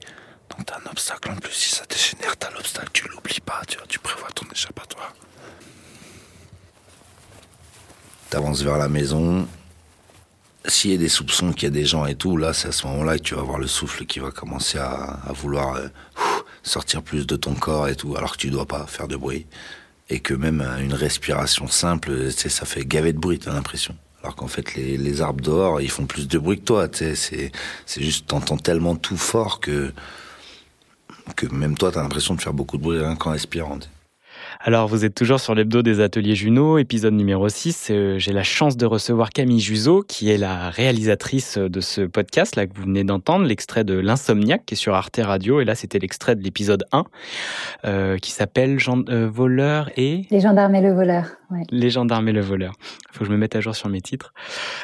T'as un obstacle en plus. Si ça dégénère, t'as l'obstacle, tu l'oublies pas. Tu, vois, tu prévois ton échappatoire. T'avances vers la maison. S'il y a des soupçons qu'il y a des gens et tout, là, c'est à ce moment-là que tu vas avoir le souffle qui va commencer à, vouloir euh, sortir plus de ton corps et tout, alors que tu dois pas faire de bruit. Et que même euh, une respiration simple, ça fait gaver de bruit, t'as l'impression. Alors qu'en fait, les, arbres dehors, ils font plus de bruit que toi, tu sais. C'est juste, t'entends tellement tout fort que, que même toi, t'as l'impression de faire beaucoup de bruit rien qu'en respirant. tu. Alors, vous êtes toujours sur l'hebdo des ateliers Juno, épisode numéro 6. Euh, J'ai la chance de recevoir Camille Juzo, qui est la réalisatrice de ce podcast, là, que vous venez d'entendre, l'extrait de L'Insomniaque, qui est sur Arte Radio. Et là, c'était l'extrait de l'épisode 1, euh, qui s'appelle euh, Voleur et... Les gendarmes et le voleur. Les gendarmes et le voleur. Il faut que je me mette à jour sur mes titres.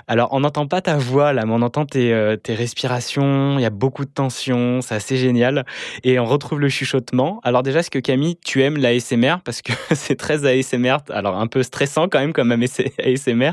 Alors, on n'entend pas ta voix là, mais on entend tes, euh, tes respirations. Il y a beaucoup de tension, c'est assez génial. Et on retrouve le chuchotement. Alors déjà, est-ce que Camille, tu aimes l'ASMR Parce que <laughs> c'est très ASMR, alors un peu stressant quand même comme ASMR.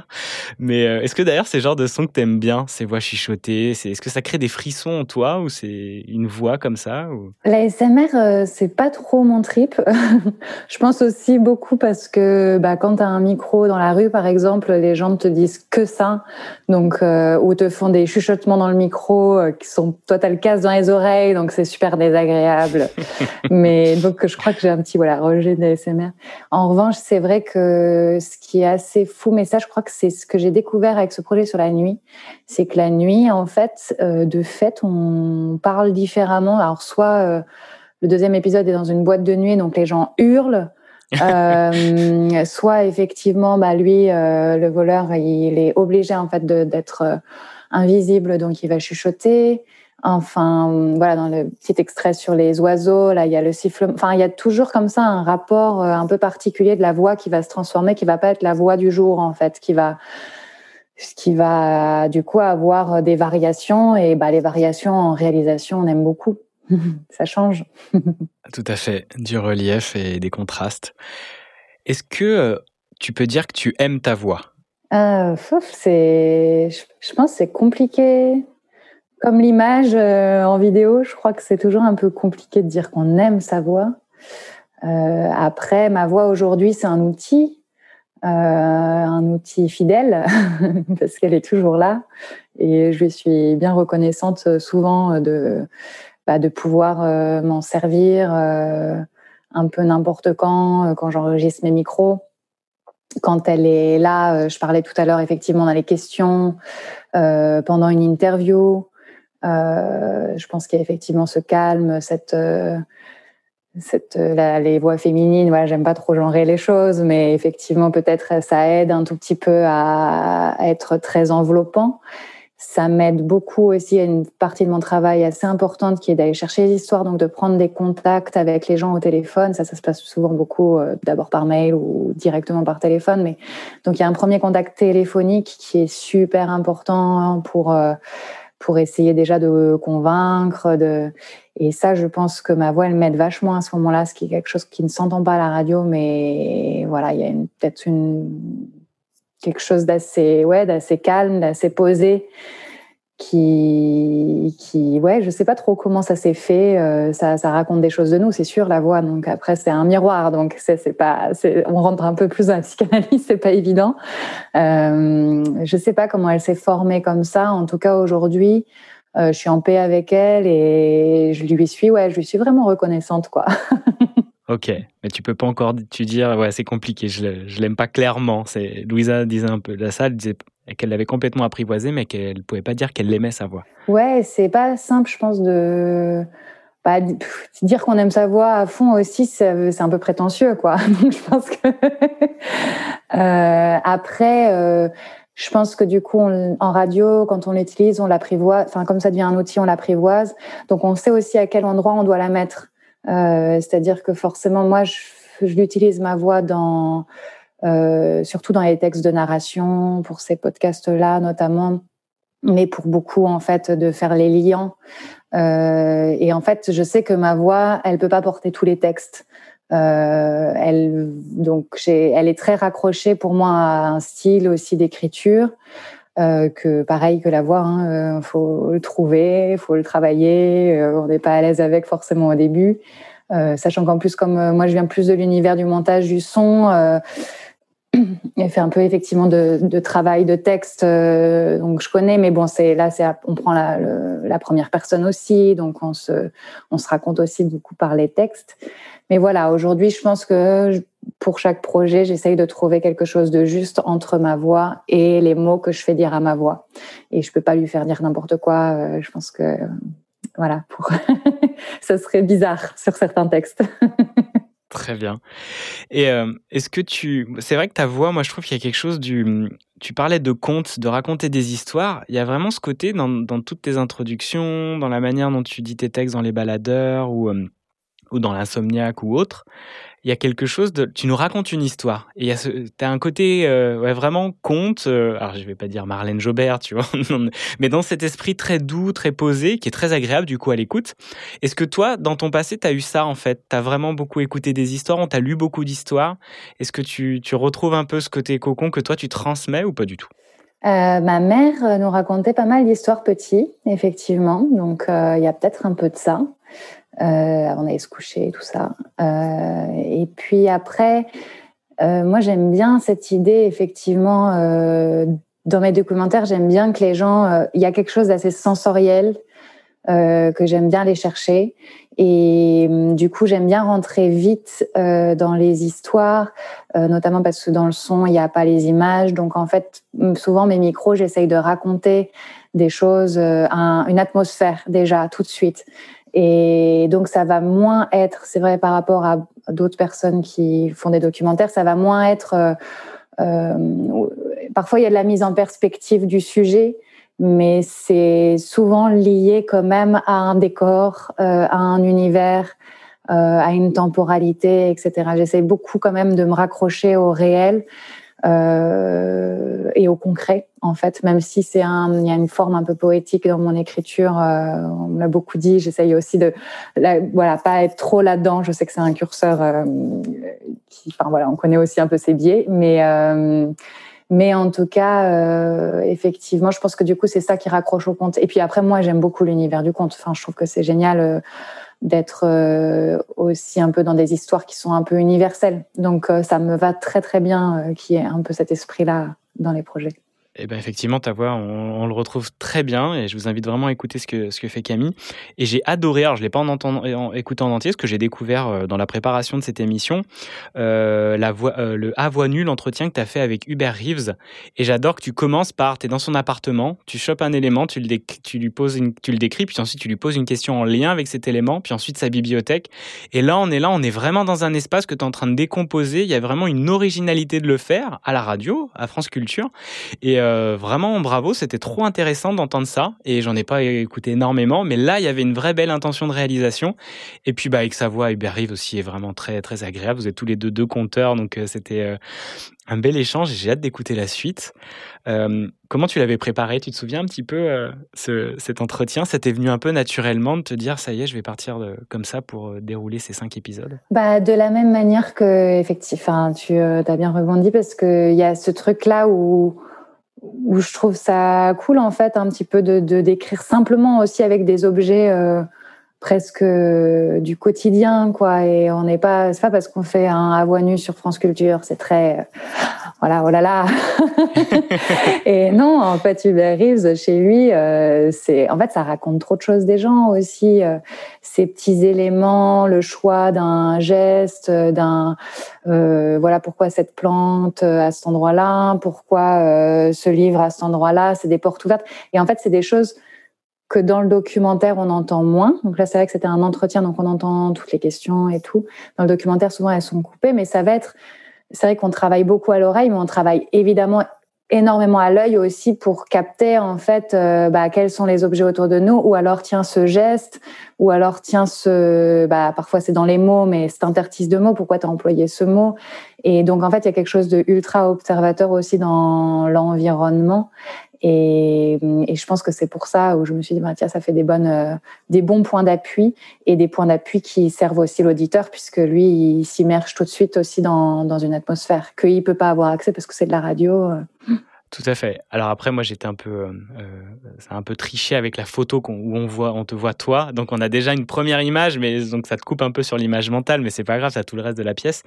Mais euh, est-ce que d'ailleurs, c'est le genre de son que tu aimes bien, ces voix chuchotées Est-ce que ça crée des frissons en toi ou c'est une voix comme ça ou... L'ASMR, euh, c'est pas trop mon trip. <laughs> je pense aussi beaucoup parce que bah, quand tu as un micro dans la rue, par exemple, les gens ne te disent que ça. Donc, euh, ou te font des chuchotements dans le micro euh, qui sont, toi, t'as le casque dans les oreilles, donc c'est super désagréable. <laughs> Mais donc, je crois que j'ai un petit voilà rejet d'ASMR. En revanche, c'est vrai que ce qui est assez fou, mais ça, je crois que c'est ce que j'ai découvert avec ce projet sur la nuit, c'est que la nuit, en fait, euh, de fait, on parle différemment. Alors, soit le deuxième épisode est dans une boîte de nuit, donc les gens hurlent. Euh, <laughs> soit effectivement, bah lui, euh, le voleur, il est obligé en fait d'être euh, invisible, donc il va chuchoter. Enfin, voilà, dans le petit extrait sur les oiseaux, là, il y a le sifflement. Enfin, il y a toujours comme ça un rapport euh, un peu particulier de la voix qui va se transformer, qui va pas être la voix du jour en fait, qui va qui va du coup avoir des variations et bah les variations en réalisation on aime beaucoup. <laughs> ça change. <laughs> Tout à fait, du relief et des contrastes. Est-ce que euh, tu peux dire que tu aimes ta voix? Euh, c'est, je, pense que c'est compliqué. Comme l'image euh, en vidéo, je crois que c'est toujours un peu compliqué de dire qu'on aime sa voix. Euh, après, ma voix aujourd'hui, c'est un outil, un outil fidèle, <laughs> parce qu'elle est toujours là. Et je suis bien reconnaissante souvent de, bah, de pouvoir euh, m'en servir euh, un peu n'importe quand, euh, quand j'enregistre mes micros. Quand elle est là, je parlais tout à l'heure effectivement dans les questions, pendant une interview. je pense qu'il y a effectivement ce calme, cette les voix féminines, voilà, j'aime pas trop genrer les choses, mais effectivement, peut-être ça aide un tout petit peu à être très enveloppant. Ça m'aide beaucoup aussi à une partie de mon travail assez importante qui est d'aller chercher les histoires, donc de prendre des contacts avec les gens au téléphone. Ça, ça se passe souvent beaucoup euh, d'abord par mail ou directement par téléphone. Mais donc il y a un premier contact téléphonique qui est super important pour euh, pour essayer déjà de convaincre. Et ça, je pense que ma voix, elle m'aide vachement à ce moment-là, ce qui est quelque chose qui ne s'entend pas à la radio, mais voilà, il y a peut-être une quelque chose d'assez ouais, d'assez calme, d'assez posé qui, qui, ouais, je sais pas trop comment ça s'est fait. Euh, ça, ça raconte des choses de nous, c'est sûr, la voix. Donc après, c'est un miroir. Donc c'est, pas, on rentre un peu plus dans la psychanalyse, <laughs> c'est pas évident. Euh, je sais pas comment elle s'est formée comme ça. En tout cas, aujourd'hui, euh, je suis en paix avec elle et je lui suis, ouais, je lui suis vraiment reconnaissante, quoi. <laughs> Ok, mais tu peux pas encore tu dire ouais c'est compliqué, je, je l'aime pas clairement. C'est Louisa disait un peu de ça, elle disait qu'elle l'avait complètement apprivoisé, mais qu'elle pouvait pas dire qu'elle aimait sa voix. Ouais, c'est pas simple, je pense de bah, dire qu'on aime sa voix à fond aussi, c'est un peu prétentieux quoi. <laughs> Donc je pense que euh, après. Euh, je pense que du coup, en radio, quand on l'utilise, on l'apprivoise. Enfin, comme ça devient un outil, on l'apprivoise. Donc, on sait aussi à quel endroit on doit la mettre. Euh, c'est-à-dire que forcément, moi, je, l'utilise ma voix dans, euh, surtout dans les textes de narration, pour ces podcasts-là notamment, mais pour beaucoup en fait de faire les liens. Euh, et en fait, je sais que ma voix, elle peut pas porter tous les textes. Elle, donc, elle est très raccrochée pour moi à un style aussi d'écriture. Euh, que pareil que la voix, hein, euh, faut le trouver, il faut le travailler. Euh, on n'est pas à l'aise avec forcément au début, sachant qu'en plus comme moi je viens plus de l'univers du montage du son, <clears throat> il fait un peu effectivement de, travail de texte, donc je connais, mais bon c'est là c'est on prend la, première personne aussi, donc on se raconte aussi beaucoup par les textes. Mais voilà, aujourd'hui je pense que pour chaque projet, j'essaye de trouver quelque chose de juste entre ma voix et les mots que je fais dire à ma voix. Et je peux pas lui faire dire n'importe quoi. Euh, je pense que voilà, pour <laughs> ça serait bizarre sur certains textes. <laughs> Très bien. Et euh, est-ce que tu, c'est vrai que ta voix, moi, je trouve qu'il y a quelque chose du, tu parlais de contes, de raconter des histoires. Il y a vraiment ce côté dans, toutes tes introductions, dans la manière dont tu dis tes textes dans les baladeurs ou euh, ou dans l'insomniaque ou autre il y a quelque chose de. Tu nous racontes une histoire. Et tu as un côté euh, vraiment conte. Euh, alors, je vais pas dire Marlène Jobert, tu vois, <laughs> mais dans cet esprit très doux, très posé, qui est très agréable du coup à l'écoute. Est-ce que toi, dans ton passé, tu as eu ça en fait? Tu as vraiment beaucoup écouté des histoires, on t'a lu beaucoup d'histoires? Est-ce que tu, retrouves un peu ce côté cocon que toi, tu transmets ou pas du tout? Euh, ma mère nous racontait pas mal d'histoires petits, effectivement. Donc, il y a peut-être un peu de ça avant d'aller se coucher, tout ça. Euh, et puis après, euh, moi j'aime bien cette idée, effectivement, euh, dans mes documentaires, j'aime bien que les gens, euh, il y a quelque chose d'assez sensoriel que j'aime bien aller chercher. Et du coup, j'aime bien rentrer vite dans les histoires, notamment parce que dans le son, il n'y a pas les images. Donc en fait, souvent mes micros, j'essaye de raconter des choses, un, une atmosphère déjà tout de suite. Et donc, ça va moins être, c'est vrai par rapport à d'autres personnes qui font des documentaires, ça va moins être. Euh, euh, parfois, il y a de la mise en perspective du sujet, mais c'est souvent lié quand même à un décor, euh, à un univers, à une temporalité, etc. J'essaie beaucoup quand même de me raccrocher au réel euh, et au concret en fait, même si c'est un, il y a une forme un peu poétique dans mon écriture. Euh, on me l'a beaucoup dit. J'essaye aussi de, voilà, pas être trop là-dedans. Je sais que c'est un curseur euh, enfin voilà, on connaît aussi un peu ses biais, mais mais en tout cas, effectivement, je pense que du coup, c'est ça qui raccroche au conte. Et puis après, moi, j'aime beaucoup l'univers du conte. Enfin, je trouve que c'est génial d'être euh, aussi un peu dans des histoires qui sont un peu universelles. Donc, ça me va très très bien qu'il y ait un peu cet esprit-là dans les projets. Eh ben effectivement, ta voix, on, le retrouve très bien et je vous invite vraiment à écouter ce que, ce que fait Camille. Et j'ai adoré, alors je l'ai pas en, en écoutant en entier, ce que j'ai découvert euh, dans la préparation de cette émission, euh, la voix, euh, le à voix nulle l'entretien que tu as fait avec Hubert Reeves. Et j'adore que tu commences par, tu es dans son appartement, tu chopes un élément, tu le, tu lui poses une, tu le décris, puis ensuite tu lui poses une question en lien avec cet élément, puis ensuite sa bibliothèque. Et là, on est là, on est vraiment dans un espace que tu es en train de décomposer. Il y a vraiment une originalité de le faire à la radio, à France Culture. Et vraiment bravo, c'était trop intéressant d'entendre ça et j'en ai pas écouté énormément, mais là il y avait une vraie belle intention de réalisation et puis bah avec sa voix Hubert Rive aussi est vraiment très très agréable. Vous êtes tous les deux deux conteurs donc euh, c'était euh, un bel échange j'ai hâte d'écouter la suite. comment tu l'avais préparé? Tu te souviens un petit peu ce, cet entretien? C'était venu un peu naturellement de te dire ça y est, je vais partir comme ça pour dérouler ces cinq épisodes? Bah, De la même manière que, effectivement, tu as bien rebondi parce qu'il y a ce truc-là où où je trouve ça cool en fait un petit peu de, de d'écrire simplement aussi avec des objets euh, presque du quotidien quoi et on n'est pas c'est pas parce qu'on fait un à voix nue sur France Culture c'est très voilà, oh là là. <laughs> et non, en fait, Hubert Reeves, chez lui, euh, c'est, en fait, ça raconte trop de choses des gens aussi. Euh, ces petits éléments, le choix d'un geste, d'un, euh, voilà, pourquoi cette plante à cet endroit-là, pourquoi ce livre à cet endroit-là, c'est des portes ouvertes. Et en fait, c'est des choses que dans le documentaire, on entend moins. Donc là, c'est vrai que c'était un entretien, donc on entend toutes les questions et tout. Dans le documentaire, souvent, elles sont coupées, mais ça va être c'est vrai qu'on travaille beaucoup à l'oreille, mais on travaille évidemment énormément à l'œil aussi pour capter en fait euh, bah, quels sont les objets autour de nous. Ou alors tiens ce geste. Ou alors tiens ce bah, parfois c'est dans les mots mais c'est intertice de mots. Pourquoi tu as employé ce mot? Et donc en fait il y a quelque chose de ultra observateur aussi dans l'environnement et, et, je pense que c'est pour ça où je me suis dit, bah, tiens, ça fait euh, des bons points d'appui et des points d'appui qui servent aussi l'auditeur, puisque lui, il s'immerge tout de suite aussi dans, une atmosphère qu'il ne peut pas avoir accès parce que c'est de la radio. Euh. Tout à fait. Alors après, moi, j'étais un peu, euh, euh un peu triché avec la photo où on te voit toi. Donc on a déjà une première image, mais donc ça te coupe un peu sur l'image mentale, mais c'est pas grave, ça tout le reste de la pièce.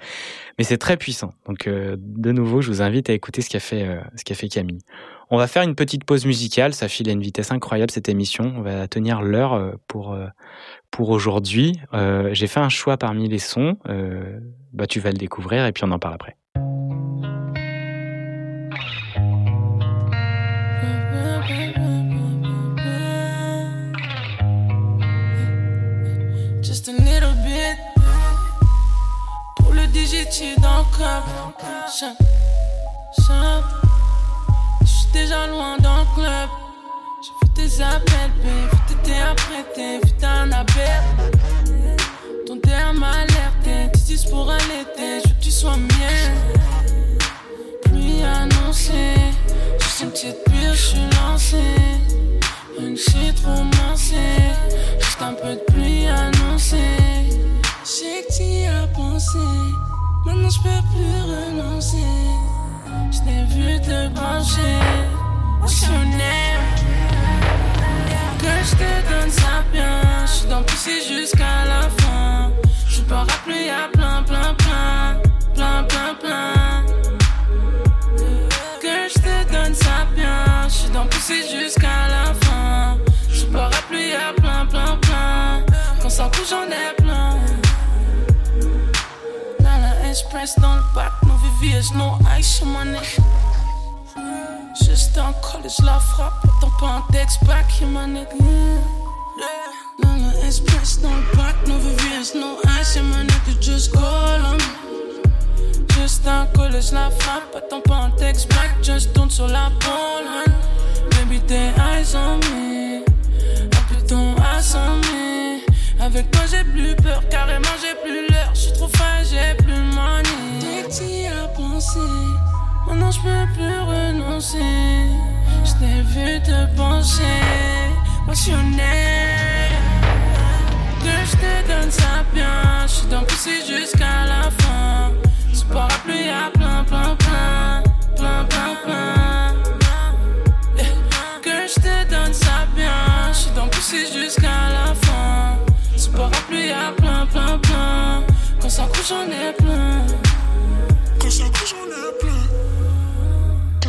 Mais c'est très puissant. Donc de nouveau, je vous invite à écouter ce qu'a fait, ce qu'a fait Camille. On va faire une petite pause musicale. Ça file à une vitesse incroyable cette émission. On va tenir l'heure euh, pour euh, pour aujourd'hui. Euh, j'ai fait un choix parmi les sons. bah tu vas le découvrir et puis on en parle après. Just a little bit déjà loin dans le club. J'ai vu tes appels, babe. Vu t'étais apprêté, vu t'as un appel. Ton terme m'a alerté. Valise pour été, je veux que tu sois mienne. Pluie annoncée, juste une petite pire, je suis lancé. Une shit romancée, juste un peu de pluie annoncée. J'ai que t'y as pensé, maintenant je peux plus renoncer. Je t'ai vu te pencher, passionnaire. Que je te donne ça bien, je suis dans pousser jusqu'à la fin. Je peux rappeler, y'a plein, plein, plein, plein, plein, plein. Que je te donne ça bien, je suis dans pousser jusqu'à la fin. Je peux rappeler, y'a plein, plein, plein. Quand ça couche, j'en ai plein. La express, dans le parc, nos VVS, no ice sur mon nez. Juste en college, la frappe, attends pas un texte back, yeah. Dans la express, dans le parc, no VVS, no ice, yeah, my nigga, just call 'em. Juste un college, la frappe, attends pas un texte back, just tourne sur la pole, Baby, tes eyes on me, appuie ton ass on me. Avec toi, j'ai plus peur, carrément, j'ai plus l'heure. Je suis trop fan, j'ai plus money. Dès que t'y as pensé, maintenant je peux plus renoncer. Je t'ai vu te pencher, passionné. Que je te donne ça bien, je suis dans jusqu'à la fin. Ce parapluie j'en ai plein. Couche, j'en ai plein.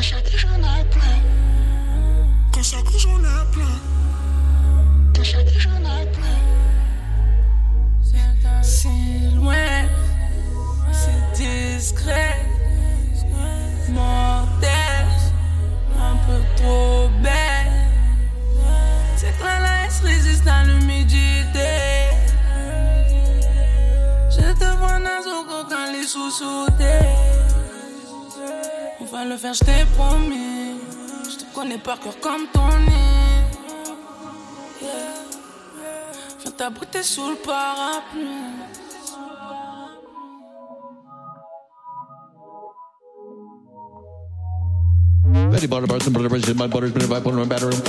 Ça couche, j'en ai plein. Ça couche, j'en ai plein. Sous-sautés. On va le faire, je t'ai promis. Je te connais par cœur comme ton nez. Viens t'abriter sous le parapluie.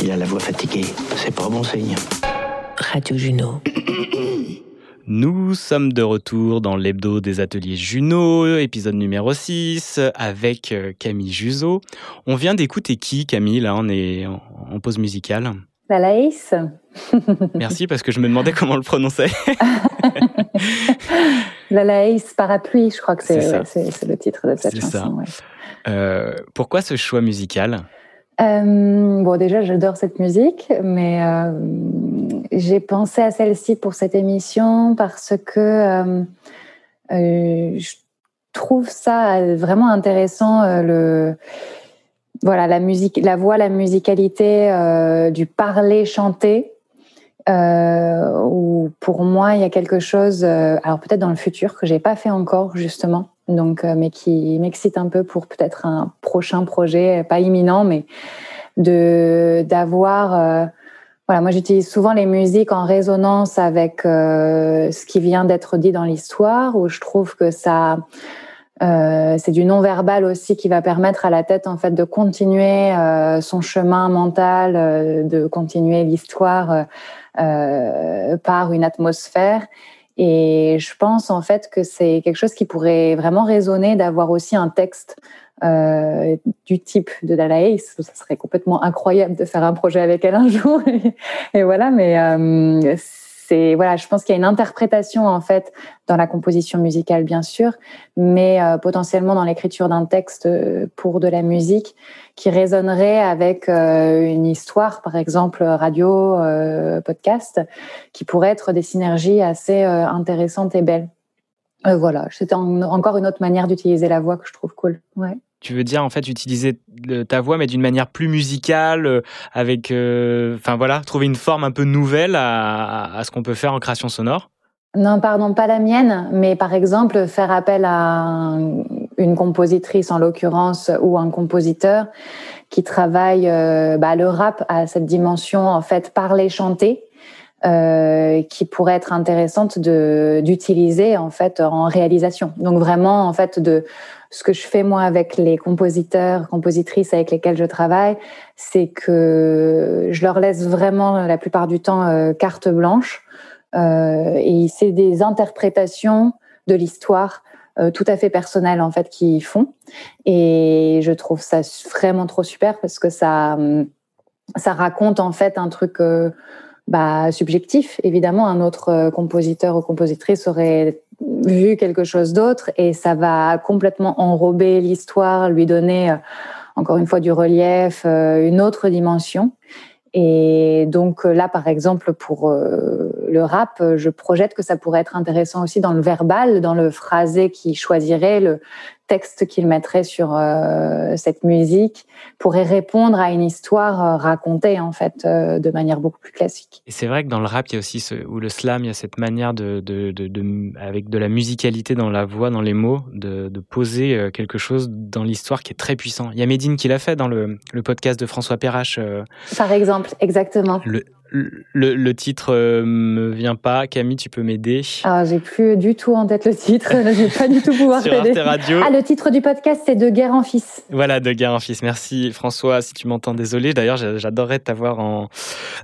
Il a la voix fatiguée, c'est pas bon signe. Radio Juno. Nous sommes de retour dans l'hebdo des ateliers Juno, épisode numéro 6, avec euh, Camille Juzo. On vient d'écouter qui, Camille Là, on est en pause musicale? La Laïs <laughs> Merci, parce que je me demandais comment on le prononçait. <laughs> La Laïs Parapluie, je crois que c'est ouais, le titre de cette chanson. ça. ouais. Euh, pourquoi ce choix musical? Euh, bon, déjà, j'adore cette musique, mais euh, j'ai pensé à celle-ci pour cette émission parce que euh, je trouve ça vraiment intéressant, le, voilà, la musique, la voix, la musicalité du parler chanter. Euh, où pour moi il y a quelque chose, alors peut-être dans le futur que j'ai pas fait encore justement, donc euh, mais qui m'excite un peu pour peut-être un prochain projet, pas imminent, mais de d'avoir euh, voilà moi j'utilise souvent les musiques en résonance avec euh, ce qui vient d'être dit dans l'histoire où je trouve que ça c'est du non-verbal aussi qui va permettre à la tête en fait de continuer son chemin mental, de continuer l'histoire par une atmosphère. Et je pense en fait que c'est quelque chose qui pourrait vraiment résonner d'avoir aussi un texte euh, du type de Dalaïs. Ça serait complètement incroyable de faire un projet avec elle un <laughs> jour. Et voilà, mais euh, voilà, je pense qu'il y a une interprétation en fait dans la composition musicale bien sûr, mais euh, potentiellement dans l'écriture d'un texte euh, pour de la musique qui résonnerait avec euh, une histoire, par exemple radio, podcast, qui pourrait être des synergies assez intéressantes et belles. Voilà, c'était en- encore une autre manière d'utiliser la voix que je trouve cool. Tu veux dire en fait utiliser ta voix mais d'une manière plus musicale, euh, avec, euh, enfin voilà, trouver une forme un peu nouvelle à, ce qu'on peut faire en création sonore? Non, pardon, pas la mienne, mais par exemple faire appel à un- une compositrice en l'occurrence ou un compositeur qui travaille euh, bah, le rap à cette dimension en fait parler chanter. qui pourraient être intéressantes de d'utiliser en fait en réalisation. Donc vraiment en fait de ce que je fais moi avec les compositeurs, compositrices avec lesquels je travaille, c'est que je leur laisse vraiment la plupart du temps euh, carte blanche euh, et c'est des interprétations de l'histoire euh, tout à fait personnelles en fait qu'ils font et je trouve ça vraiment trop super parce que ça ça raconte en fait un truc bah, subjectif. Évidemment, un autre compositeur ou compositrice aurait vu quelque chose d'autre et ça va complètement enrober l'histoire, lui donner encore une fois du relief, une autre dimension. Et donc là, par exemple, pour euh, le rap, je projette que ça pourrait être intéressant aussi dans le verbal, dans le phrasé qui choisirait, le texte qu'il mettrait sur euh, cette musique, pourrait répondre à une histoire euh, racontée en fait de manière beaucoup plus classique. Et c'est vrai que dans le rap, il y a aussi ce, ou le slam, il y a cette manière de, de, de, de, avec de la musicalité dans la voix, dans les mots, de, de poser quelque chose dans l'histoire qui est très puissant. Il y a Médine qui l'a fait dans le, le podcast de François Perrache. Par exemple exactement. Le, le, le, titre euh, me vient pas. Camille, tu peux m'aider? Ah, j'ai plus du tout en tête le titre. <laughs> je vais pas du tout pouvoir t'aider. Radio. Ah, le titre du podcast, c'est De guerre en fils. Voilà, De guerre en fils. Merci François, si tu m'entends, désolé. D'ailleurs, j'adorerais t'avoir en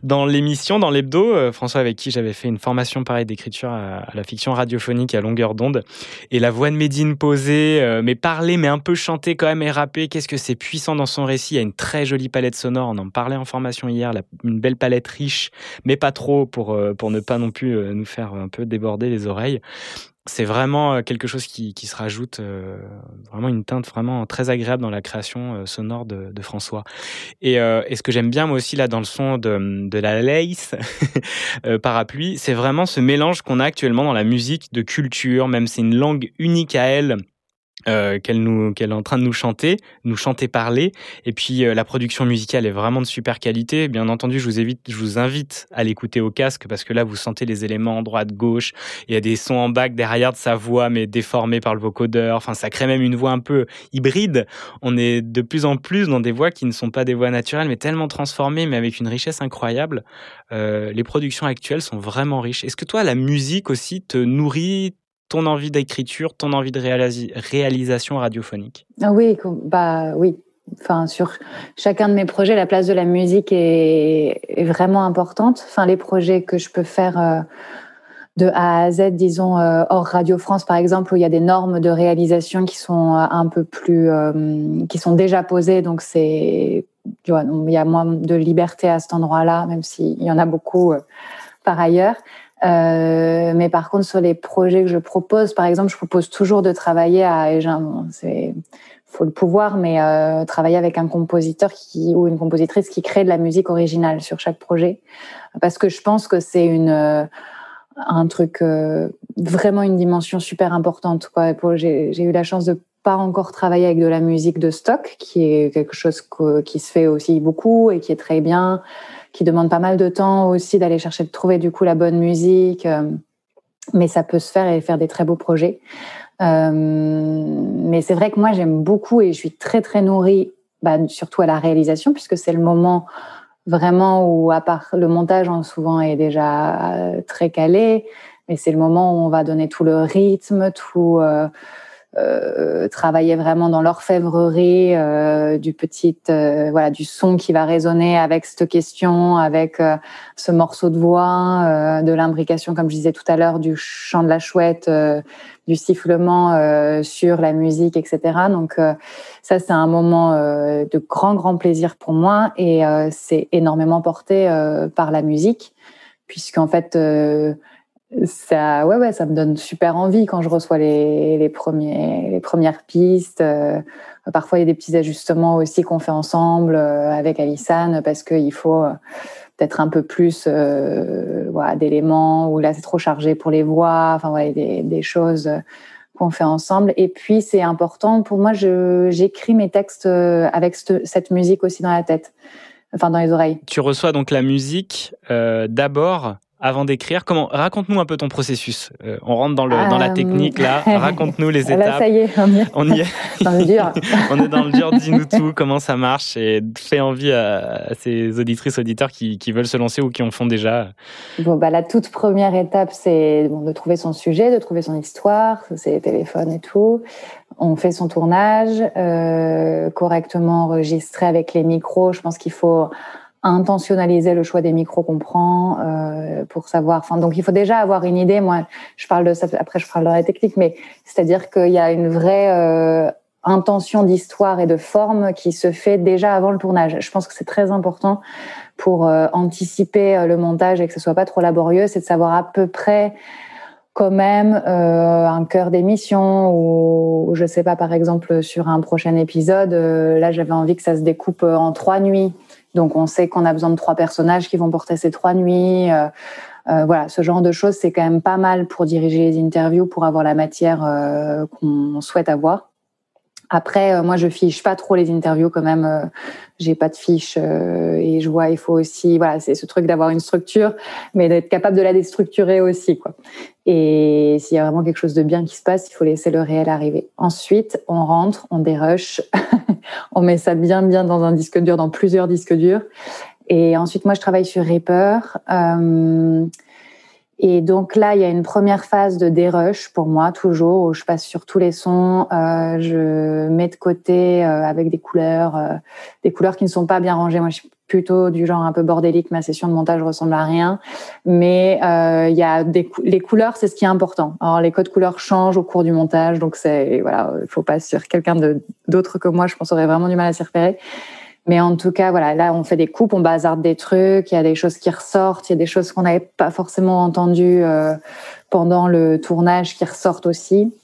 dans l'émission, dans l'hebdo. Euh, François, avec qui j'avais fait une formation pareille d'écriture à, la fiction radiophonique à longueur d'onde. Et la voix de Médine posée, euh, mais parler, mais un peu chanter quand même et rapper. Qu'est-ce que c'est puissant dans son récit. Il y a une très jolie palette sonore. On en parlait en formation hier. une belle palette riche mais pas trop pour, euh, pour ne pas non plus euh, nous faire un peu déborder les oreilles c'est vraiment euh, quelque chose qui, qui se rajoute, vraiment une teinte vraiment très agréable dans la création sonore de, François. Et, et, ce que j'aime bien moi aussi là dans le son de, de la lace <laughs> parapluie, c'est vraiment ce mélange qu'on a actuellement dans la musique de culture, même c'est une langue unique à elle euh, qu'elle nous qu'elle est en train de nous chanter, nous chanter parler et puis euh, la production musicale est vraiment de super qualité. Bien entendu, je vous invite je vous invite à l'écouter au casque parce que là vous sentez les éléments droite gauche, il y a des sons en bac derrière de sa voix mais déformés par le vocodeur. Enfin, ça crée même une voix un peu hybride. On est de plus en plus dans des voix qui ne sont pas des voix naturelles mais tellement transformées mais avec une richesse incroyable. Euh, les productions actuelles sont vraiment riches. Est-ce que toi la musique aussi te nourrit ton envie d'écriture, ton envie de réalisation radiophonique ah Oui, bah oui. Enfin, sur chacun de mes projets, la place de la musique est, vraiment importante. Enfin, les projets que je peux faire euh, de A à Z, disons euh, hors Radio France par exemple, où il y a des normes de réalisation qui sont euh, un peu plus, qui sont déjà posées, donc c'est, il y a moins de liberté à cet endroit-là, même s'il y en a beaucoup par ailleurs. Euh, mais par contre, sur les projets que je propose, par exemple, je propose toujours de travailler à, c'est, faut le pouvoir, mais euh, travailler avec un compositeur qui ou une compositrice qui crée de la musique originale sur chaque projet, parce que je pense que c'est une euh, un truc vraiment une dimension super importante. J'ai eu la chance de pas encore travailler avec de la musique de stock, qui est quelque chose qui se fait aussi beaucoup et qui est très bien qui demande pas mal de temps aussi d'aller chercher de trouver du coup la bonne musique. Euh, mais ça peut se faire et faire des très beaux projets. Euh, mais c'est vrai que moi j'aime beaucoup et je suis très très nourrie, bah, surtout à la réalisation puisque c'est le moment vraiment où à part le montage en souvent est déjà euh, très calé, mais c'est le moment où on va donner tout le rythme, tout travailler vraiment dans l'orfèvrerie euh, du petit euh, voilà du son qui va résonner avec cette question avec euh, ce morceau de voix de l'imbrication comme je disais tout à l'heure du chant de la chouette du sifflement sur la musique etc donc ça c'est un moment de grand grand plaisir pour moi et c'est énormément porté par la musique puisqu'en fait ça, ouais, ouais, ça me donne super envie quand je reçois les, les, premiers, les premières pistes. Euh, parfois, il y a des petits ajustements aussi qu'on fait ensemble euh, avec Alissane parce qu'il faut euh, peut-être un peu plus voilà, d'éléments ou là, c'est trop chargé pour les voix. Enfin, ouais, des, des choses qu'on fait ensemble. Et puis, c'est important pour moi, j'écris mes textes avec cette musique aussi dans la tête, enfin dans les oreilles. Tu reçois donc la musique d'abord avant d'écrire Comment Raconte-nous un peu ton processus. Euh, on rentre dans, le, dans la Euh, technique là. <laughs> Raconte-nous les Là, étapes. ça y est, on y est. On y est. <laughs> Dans le dur. <laughs> on est dans le dur. Dis-nous tout. Comment ça marche et fais envie à, à ces auditrices auditeurs qui, qui veulent se lancer ou qui en font déjà. Bon, bah, la toute première étape, c'est bon, de trouver son sujet, de trouver son histoire, ses téléphones et tout. On fait son tournage, euh, correctement enregistré avec les micros. Je pense qu'il faut intentionnaliser le choix des micros qu'on prend euh, pour savoir. Donc il faut déjà avoir une idée. Moi, je parle de ça. Après, je parle de la technique, mais c'est-à-dire qu'il y a une vraie euh, intention d'histoire et de forme qui se fait déjà avant le tournage. Je pense que c'est très important pour euh, anticiper le montage et que ce soit pas trop laborieux, c'est de savoir à peu près quand même un cœur d'émission ou je sais pas par exemple sur un prochain épisode là j'avais envie que ça se découpe en trois nuits donc on sait qu'on a besoin de trois personnages qui vont porter ces trois nuits euh, euh, voilà ce genre de choses c'est quand même pas mal pour diriger les interviews pour avoir la matière euh, qu'on souhaite avoir après, moi, je fiche pas trop les interviews quand même. J'ai pas de fiche et je vois, il faut aussi, voilà, c'est ce truc d'avoir une structure, mais d'être capable de la déstructurer aussi, quoi. Et s'il y a vraiment quelque chose de bien qui se passe, il faut laisser le réel arriver. Ensuite, on rentre, on dérush, <laughs> on met ça bien, bien dans un disque dur, dans plusieurs disques durs. Et ensuite, moi, je travaille sur Reaper. Euh, et donc là, il y a une première phase de dérush pour moi, toujours, où je passe sur tous les sons, euh, je mets de côté euh, avec des couleurs, des couleurs qui ne sont pas bien rangées. Moi, je suis plutôt du genre un peu bordélique, ma session de montage ressemble à rien. Mais euh, il y a des les couleurs, c'est ce qui est important. Alors les codes couleurs changent au cours du montage, donc c'est voilà, il faut pas sur quelqu'un d'autre que moi, je pense aurait vraiment du mal à s'y repérer. Mais en tout cas, voilà, là, on fait des coupes, on bazarde des trucs, il y a des choses qui ressortent, il y a des choses qu'on n'avait pas forcément entendues euh, pendant le tournage qui ressortent aussi.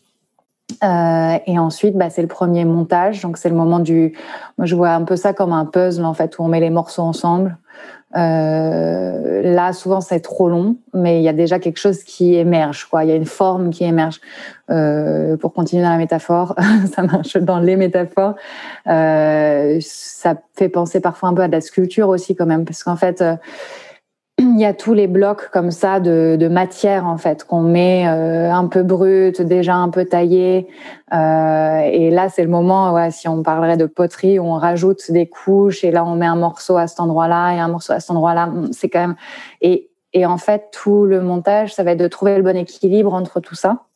Euh, et ensuite, bah, c'est le premier montage, donc c'est le moment du. Moi, je vois un peu ça comme un puzzle en fait, où on met les morceaux ensemble. Euh, là, souvent, c'est trop long, mais il y a déjà quelque chose qui émerge. Il y a une forme qui émerge. Euh, pour continuer dans la métaphore, <laughs> ça marche dans les métaphores. Ça fait penser parfois un peu à de la sculpture aussi, quand même, parce qu'en fait, il y a tous les blocs comme ça de, de matière en fait qu'on met euh, un peu brut, déjà un peu taillé. Euh, et là, c'est le moment, ouais, si on parlerait de poterie, où on rajoute des couches et là on met un morceau à cet endroit-là et un morceau à cet endroit-là. C'est quand même et et en fait tout le montage, ça va être de trouver le bon équilibre entre tout ça.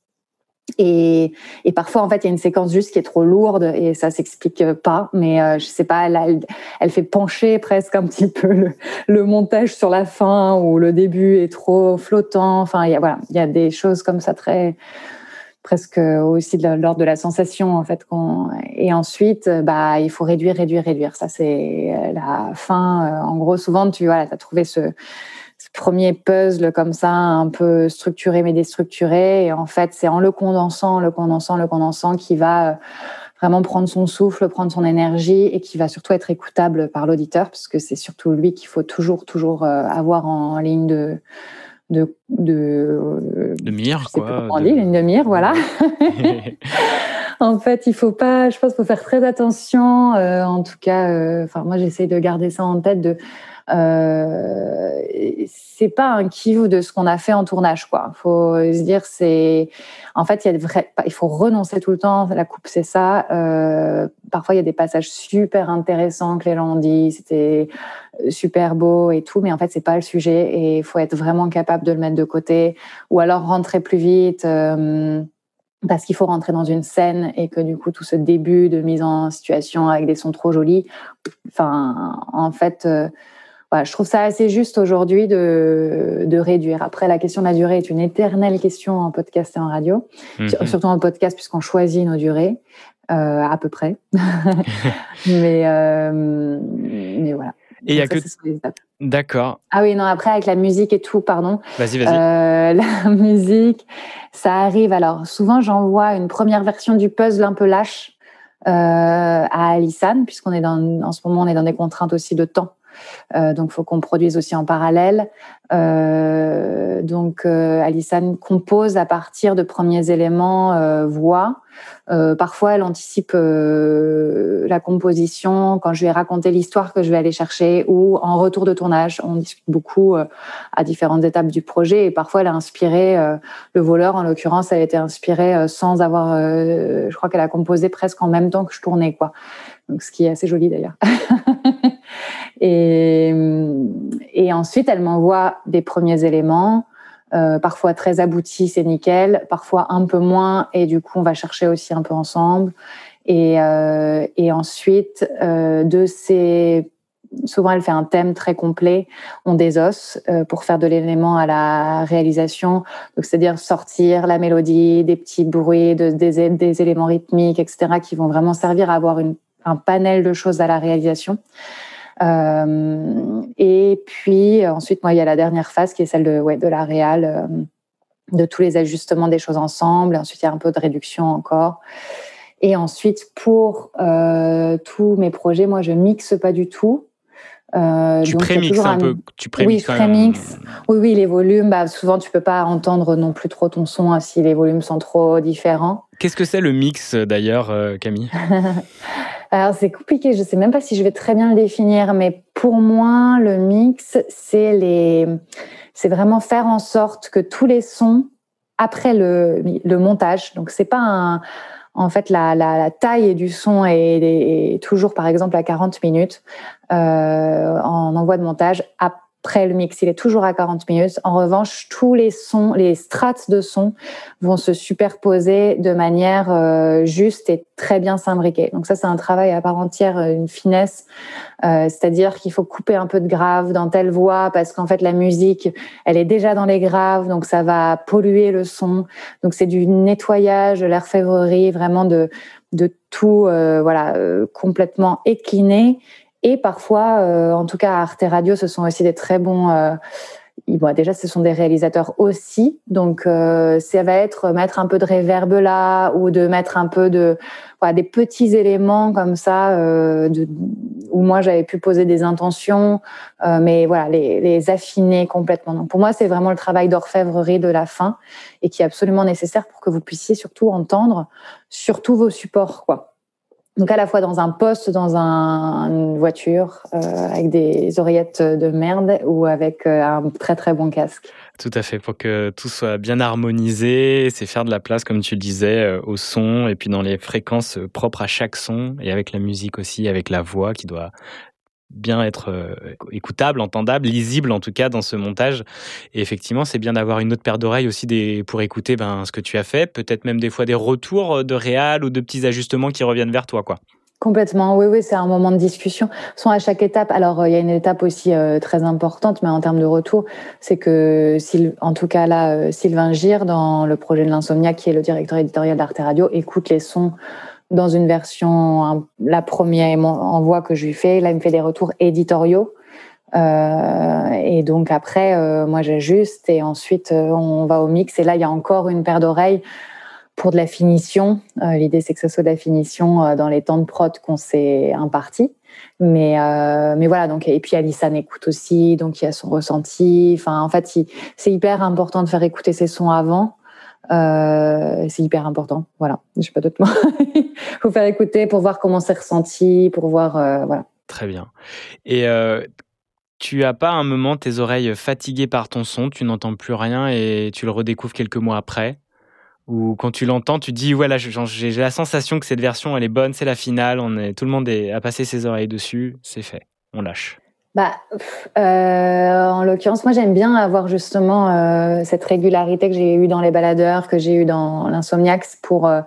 Et, parfois, en fait, il y a une séquence juste qui est trop lourde et ça s'explique pas. Mais euh, je sais pas, elle, fait pencher presque un petit peu le, montage sur la fin ou le début est trop flottant. Enfin, il y a voilà, il y a des choses comme ça très presque aussi de l'ordre de la sensation en fait. Et ensuite, bah, il faut réduire, réduire, réduire. Ça, c'est la fin. En gros, souvent, tu vois, as trouvé ce premier puzzle comme ça, un peu structuré mais déstructuré. Et en fait, c'est en le condensant, le condensant, le condensant qui va euh, vraiment prendre son souffle, prendre son énergie et qui va surtout être écoutable par l'auditeur, parce que c'est surtout lui qu'il faut toujours, toujours euh, avoir en ligne de de de, de mire, quoi. On dit, de mire, voilà. <laughs> <laughs> en fait, il faut pas, je pense, faut faire très attention. Euh, en tout cas, enfin, moi, j'essaye de garder ça en tête de euh, c'est pas un kiff de ce qu'on a fait en tournage quoi. Faut se dire c'est en fait il faut renoncer tout le temps la coupe c'est ça. Euh, parfois il y a des passages super intéressants que les gens ont dit c'était super beau et tout mais en fait c'est pas le sujet et il faut être vraiment capable de le mettre de côté ou alors rentrer plus vite euh, parce qu'il faut rentrer dans une scène et que du coup tout ce début de mise en situation avec des sons trop jolis enfin en fait euh, voilà, je trouve ça assez juste aujourd'hui de, de, réduire. Après, la question de la durée est une éternelle question en podcast et en radio, Mhm. mmh. surtout en podcast puisqu'on choisit nos durées euh, à peu près. <laughs> mais, euh, mais voilà. Et il y a que. ça, étapes. D'accord. Ah oui, non, après, avec la musique et tout, pardon. Vas-y, vas-y. Euh, <laughs> la musique, ça arrive. Alors, souvent, j'envoie une première version du puzzle un peu lâche à Alissane, puisqu'on est dans, en ce moment, on est dans des contraintes aussi de temps. Euh, donc, faut qu'on produise aussi en parallèle. Euh, donc, euh, compose à partir de premiers éléments euh, voix. Euh, parfois, elle anticipe euh, la composition quand je vais raconter l'histoire que je vais aller chercher ou en retour de tournage. On discute beaucoup à différentes étapes du projet et parfois, elle a inspiré le voleur. En l'occurrence, elle a été inspirée sans avoir. je crois qu'elle a composé presque en même temps que je tournais, quoi. Donc, ce qui est assez joli d'ailleurs. <laughs> et, et ensuite, elle m'envoie des premiers éléments. Euh, parfois très aboutis, c'est nickel. Parfois un peu moins, et du coup, on va chercher aussi un peu ensemble. Et, euh, et ensuite, euh, de ces souvent elle fait un thème très complet, on désosse euh, pour faire de l'élément à la réalisation, c'est-à-dire sortir la mélodie, des petits bruits, de, des, des éléments rythmiques, etc., qui vont vraiment servir à avoir une, un panel de choses à la réalisation. Euh, et puis ensuite, moi, il y a la dernière phase qui est celle de, ouais, de la réal, euh, de tous les ajustements des choses ensemble. Ensuite, il y a un peu de réduction encore. Et ensuite, pour euh, tous mes projets, moi, je mixe pas du tout. Euh, tu prémixes un, un, peu. Tu oui, je prémixe. Oui, oui, les volumes. Bah, souvent, tu peux pas entendre non plus trop ton son hein, si les volumes sont trop différents. Qu'est-ce que c'est le mix d'ailleurs, euh, Camille? <laughs> Alors c'est compliqué. Je sais même pas si je vais très bien le définir, mais pour moi, le mix, c'est les, vraiment faire en sorte que tous les sons après le, montage. Donc c'est pas un en fait, la, la, taille du son est, toujours, par exemple, à 40 minutes euh, en envoi de montage. Après le mix, il est toujours à 40 minutes. En revanche, tous les sons, les strates de son vont se superposer de manière euh, juste et très bien s'imbriquer. Donc ça, c'est un travail à part entière, une finesse. Euh, C'est-à-dire qu'il faut couper un peu de grave dans telle voix parce qu'en fait, la musique, elle est déjà dans les graves, donc ça va polluer le son. Donc c'est du nettoyage, de l'orfèvrerie, vraiment de tout, euh, voilà, euh, complètement écliné et parfois, euh, en tout cas Arte Radio, ce sont aussi des très bons. Euh, déjà, ce sont des réalisateurs aussi, donc euh, ça va être mettre un peu de réverb là ou de mettre un peu de voilà, des petits éléments comme ça euh, où moi j'avais pu poser des intentions, mais voilà les, affiner complètement. Donc pour moi, c'est vraiment le travail d'orfèvrerie de la fin et qui est absolument nécessaire pour que vous puissiez surtout entendre sur tous vos supports, quoi. Donc à la fois dans un poste, dans un, une voiture, euh, avec des oreillettes de merde ou avec euh, un très très bon casque. Tout à fait, pour que tout soit bien harmonisé, c'est faire de la place, comme tu le disais, euh, au son et puis dans les fréquences propres à chaque son et avec la musique aussi, avec la voix qui doit bien être euh, écoutable, entendable, lisible en tout cas dans ce montage. Et effectivement, c'est bien d'avoir une autre paire d'oreilles aussi pour écouter ben, ce que tu as fait, peut-être même des fois des retours de réal ou de petits ajustements qui reviennent vers toi. Complètement, oui, oui, c'est un moment de discussion. Sont à chaque étape. Alors, euh, il y a une étape aussi euh, très importante, mais en termes de retour, c'est que, en tout cas là, euh, Sylvain Gire, dans le projet de l'Insomnia, qui est le directeur éditorial d'Arte Radio, écoute les sons dans une version, la première en voix que je lui fais. Là, il me fait des retours éditoriaux. Euh, et donc après, euh, moi j'ajuste et ensuite euh, on va au mix. Et là, il y a encore une paire d'oreilles pour de la finition. L'idée, c'est que ce soit de la finition dans les temps de prod qu'on s'est imparti. Mais, mais voilà, donc, et puis Alissa écoute aussi, donc il y a son ressenti. Enfin, en fait, c'est hyper important de faire écouter ses sons avant. Euh, c'est hyper important. Voilà, je pas d'autres mots. <laughs> faut faire écouter pour voir comment c'est ressenti, pour voir, euh, voilà. Très bien. Et euh, tu as pas un moment tes oreilles fatiguées par ton son, tu n'entends plus rien et tu le redécouvres quelques mois après? Ou quand tu l'entends, tu dis voilà, j'ai la sensation que cette version elle est bonne, c'est la finale, on est tout le monde a passé ses oreilles dessus, c'est fait, on lâche. Bah, euh, en l'occurrence, moi j'aime bien avoir justement euh, cette régularité que j'ai eue dans les baladeurs, que j'ai eue dans l'Insomniacs pour euh,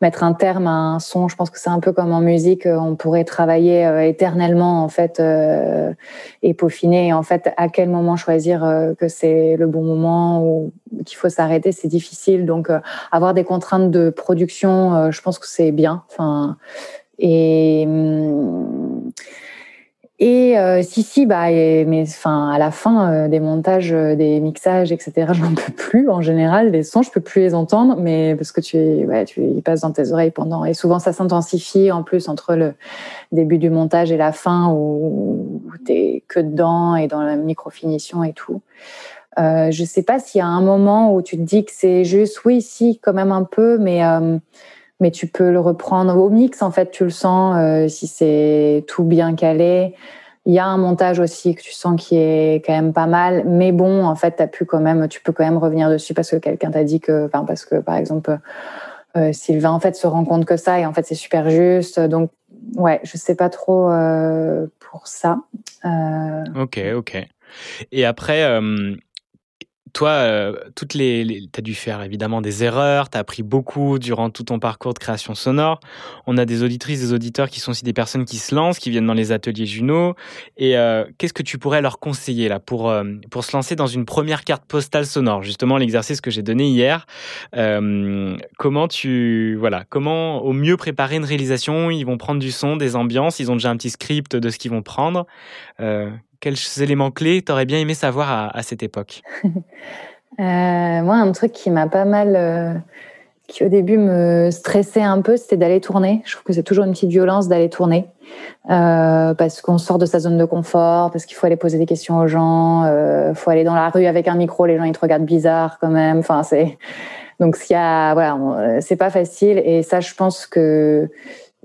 mettre un terme à un son. Je pense que c'est un peu comme en musique, on pourrait travailler éternellement en fait et peaufiner. En fait, à quel moment choisir que c'est le bon moment ou qu'il faut s'arrêter, c'est difficile. Donc, avoir des contraintes de production, je pense que c'est bien. Enfin, et hum, Et euh, si, si, bah, mais enfin, à la fin euh, des montages, euh, des mixages, etc., je n'en peux plus. En général, les sons, je peux plus les entendre, mais parce que tu, ouais, tu ils passent dans tes oreilles pendant. Et souvent, ça s'intensifie en plus entre le début du montage et la fin, où, où t'es que dedans et dans la micro-finition et tout. Je sais pas s'il y a un moment où tu te dis que c'est juste, oui, si, quand même un peu, mais mais tu peux le reprendre au mix. En fait, tu le sens euh, si c'est tout bien calé. Il y a un montage aussi que tu sens qui est quand même pas mal, mais bon, en fait, as pu quand même, tu peux quand même revenir dessus parce que quelqu'un t'a dit que, parce que par exemple, euh, Sylvain en fait se rend compte que ça et en fait c'est super juste. Donc ouais, je sais pas trop euh, pour ça. Euh, Ok, ok. Et après, euh, toi, euh, toutes les, tu as dû faire évidemment des erreurs, tu as appris beaucoup durant tout ton parcours de création sonore. On a des auditrices, des auditeurs qui sont aussi des personnes qui se lancent, qui viennent dans les ateliers Juno. Et euh, qu'est-ce que tu pourrais leur conseiller là pour, euh, pour se lancer dans une première carte postale sonore? Justement, l'exercice que j'ai donné hier. Comment tu voilà, comment au mieux préparer une réalisation? Ils vont prendre du son, des ambiances, ils ont déjà un petit script de ce qu'ils vont prendre. Quels éléments clés t'aurais bien aimé savoir à, cette époque? <laughs> Euh, moi, un truc qui m'a pas mal, euh, qui au début me stressait un peu, c'était d'aller tourner. Je trouve que c'est toujours une petite violence d'aller tourner. Euh, parce qu'on sort de sa zone de confort, parce qu'il faut aller poser des questions aux gens, euh, faut aller dans la rue avec un micro, les gens ils te regardent bizarre quand même. Enfin, c'est donc s'il y a, voilà, c'est pas facile. Et ça, je pense que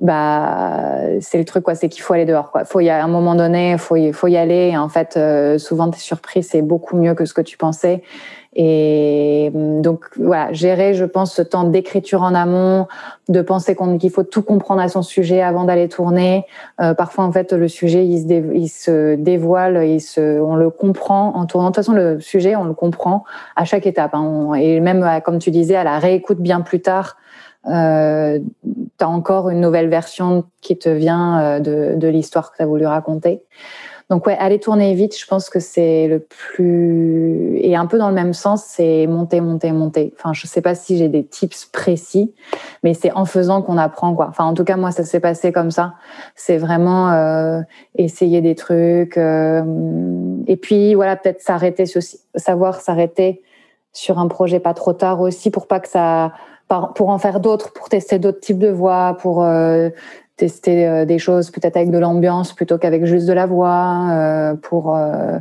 bah c'est le truc quoi, c'est qu'il faut aller dehors quoi. Faut y à un moment donné, faut y, faut y aller. En fait, euh, souvent t'es surpris, c'est beaucoup mieux que ce que tu pensais. Et hum, donc voilà, gérer, je pense, ce temps d'écriture en amont, de penser qu'on- qu'il faut tout comprendre à son sujet avant d'aller tourner. Euh, parfois, en fait, le sujet, il se, il se dévoile, il se, on le comprend en tournant. De toute façon, le sujet, on le comprend à chaque étape. hein. Et même, à- comme tu disais, à la réécoute bien plus tard, euh, tu as encore une nouvelle version qui te vient euh, de, de l'histoire que tu as voulu raconter. Donc ouais, aller tourner vite, je pense que c'est le plus et un peu dans le même sens, c'est monter, monter, monter. Enfin, je sais pas si j'ai des tips précis, mais c'est en faisant qu'on apprend quoi. Enfin, en tout cas, moi, ça s'est passé comme ça. C'est vraiment euh, essayer des trucs euh, et puis voilà, peut-être s'arrêter, savoir s'arrêter sur un projet pas trop tard aussi pour pas que ça pour en faire d'autres, pour tester d'autres types de voix, pour euh, tester euh, des choses peut-être avec de l'ambiance plutôt qu'avec juste de la voix, euh, pour euh,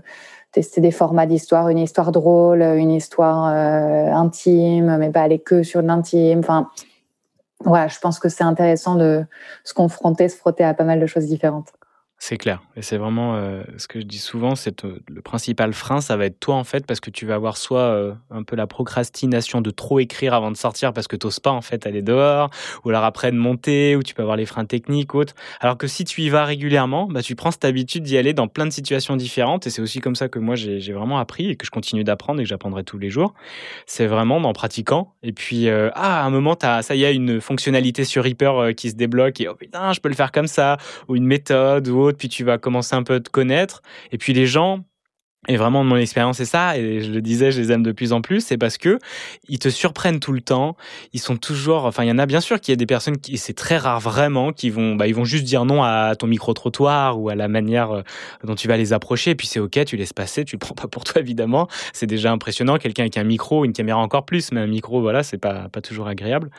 tester des formats d'histoire, une histoire drôle, une histoire euh, intime, mais pas aller que sur l'intime. Enfin, voilà, je pense que c'est intéressant de se confronter, se frotter à pas mal de choses différentes. C'est clair. Et c'est vraiment euh, ce que je dis souvent, c'est euh, le principal frein, ça va être toi en fait, parce que tu vas avoir soit euh, un peu la procrastination de trop écrire avant de sortir parce que t'oses pas en fait aller dehors, ou alors après de monter, ou tu peux avoir les freins techniques ou autres. Alors que si tu y vas régulièrement, bah, tu prends cette habitude d'y aller dans plein de situations différentes, et c'est aussi comme ça que moi j'ai vraiment appris et que je continue d'apprendre et que j'apprendrai tous les jours. C'est vraiment en pratiquant. Et puis, ah, à un moment, as, ça y est, une fonctionnalité sur Reaper qui se débloque, et oh putain, je peux le faire comme ça, ou une méthode ou puis tu vas commencer un peu à te connaître. Et puis les gens, et vraiment, mon expérience, c'est ça. Et je le disais, je les aime de plus en plus. C'est parce que ils te surprennent tout le temps. Ils sont toujours. Enfin, il y en a bien sûr qu'il y a des personnes qui, c'est très rare vraiment, qui vont, bah, ils vont juste dire non à ton micro trottoir ou à la manière euh, dont tu vas les approcher. Et puis c'est ok, tu laisses passer. Tu le prends pas pour toi évidemment. C'est déjà impressionnant. Quelqu'un avec un micro, une caméra encore plus, mais un micro, voilà, c'est pas pas toujours agréable.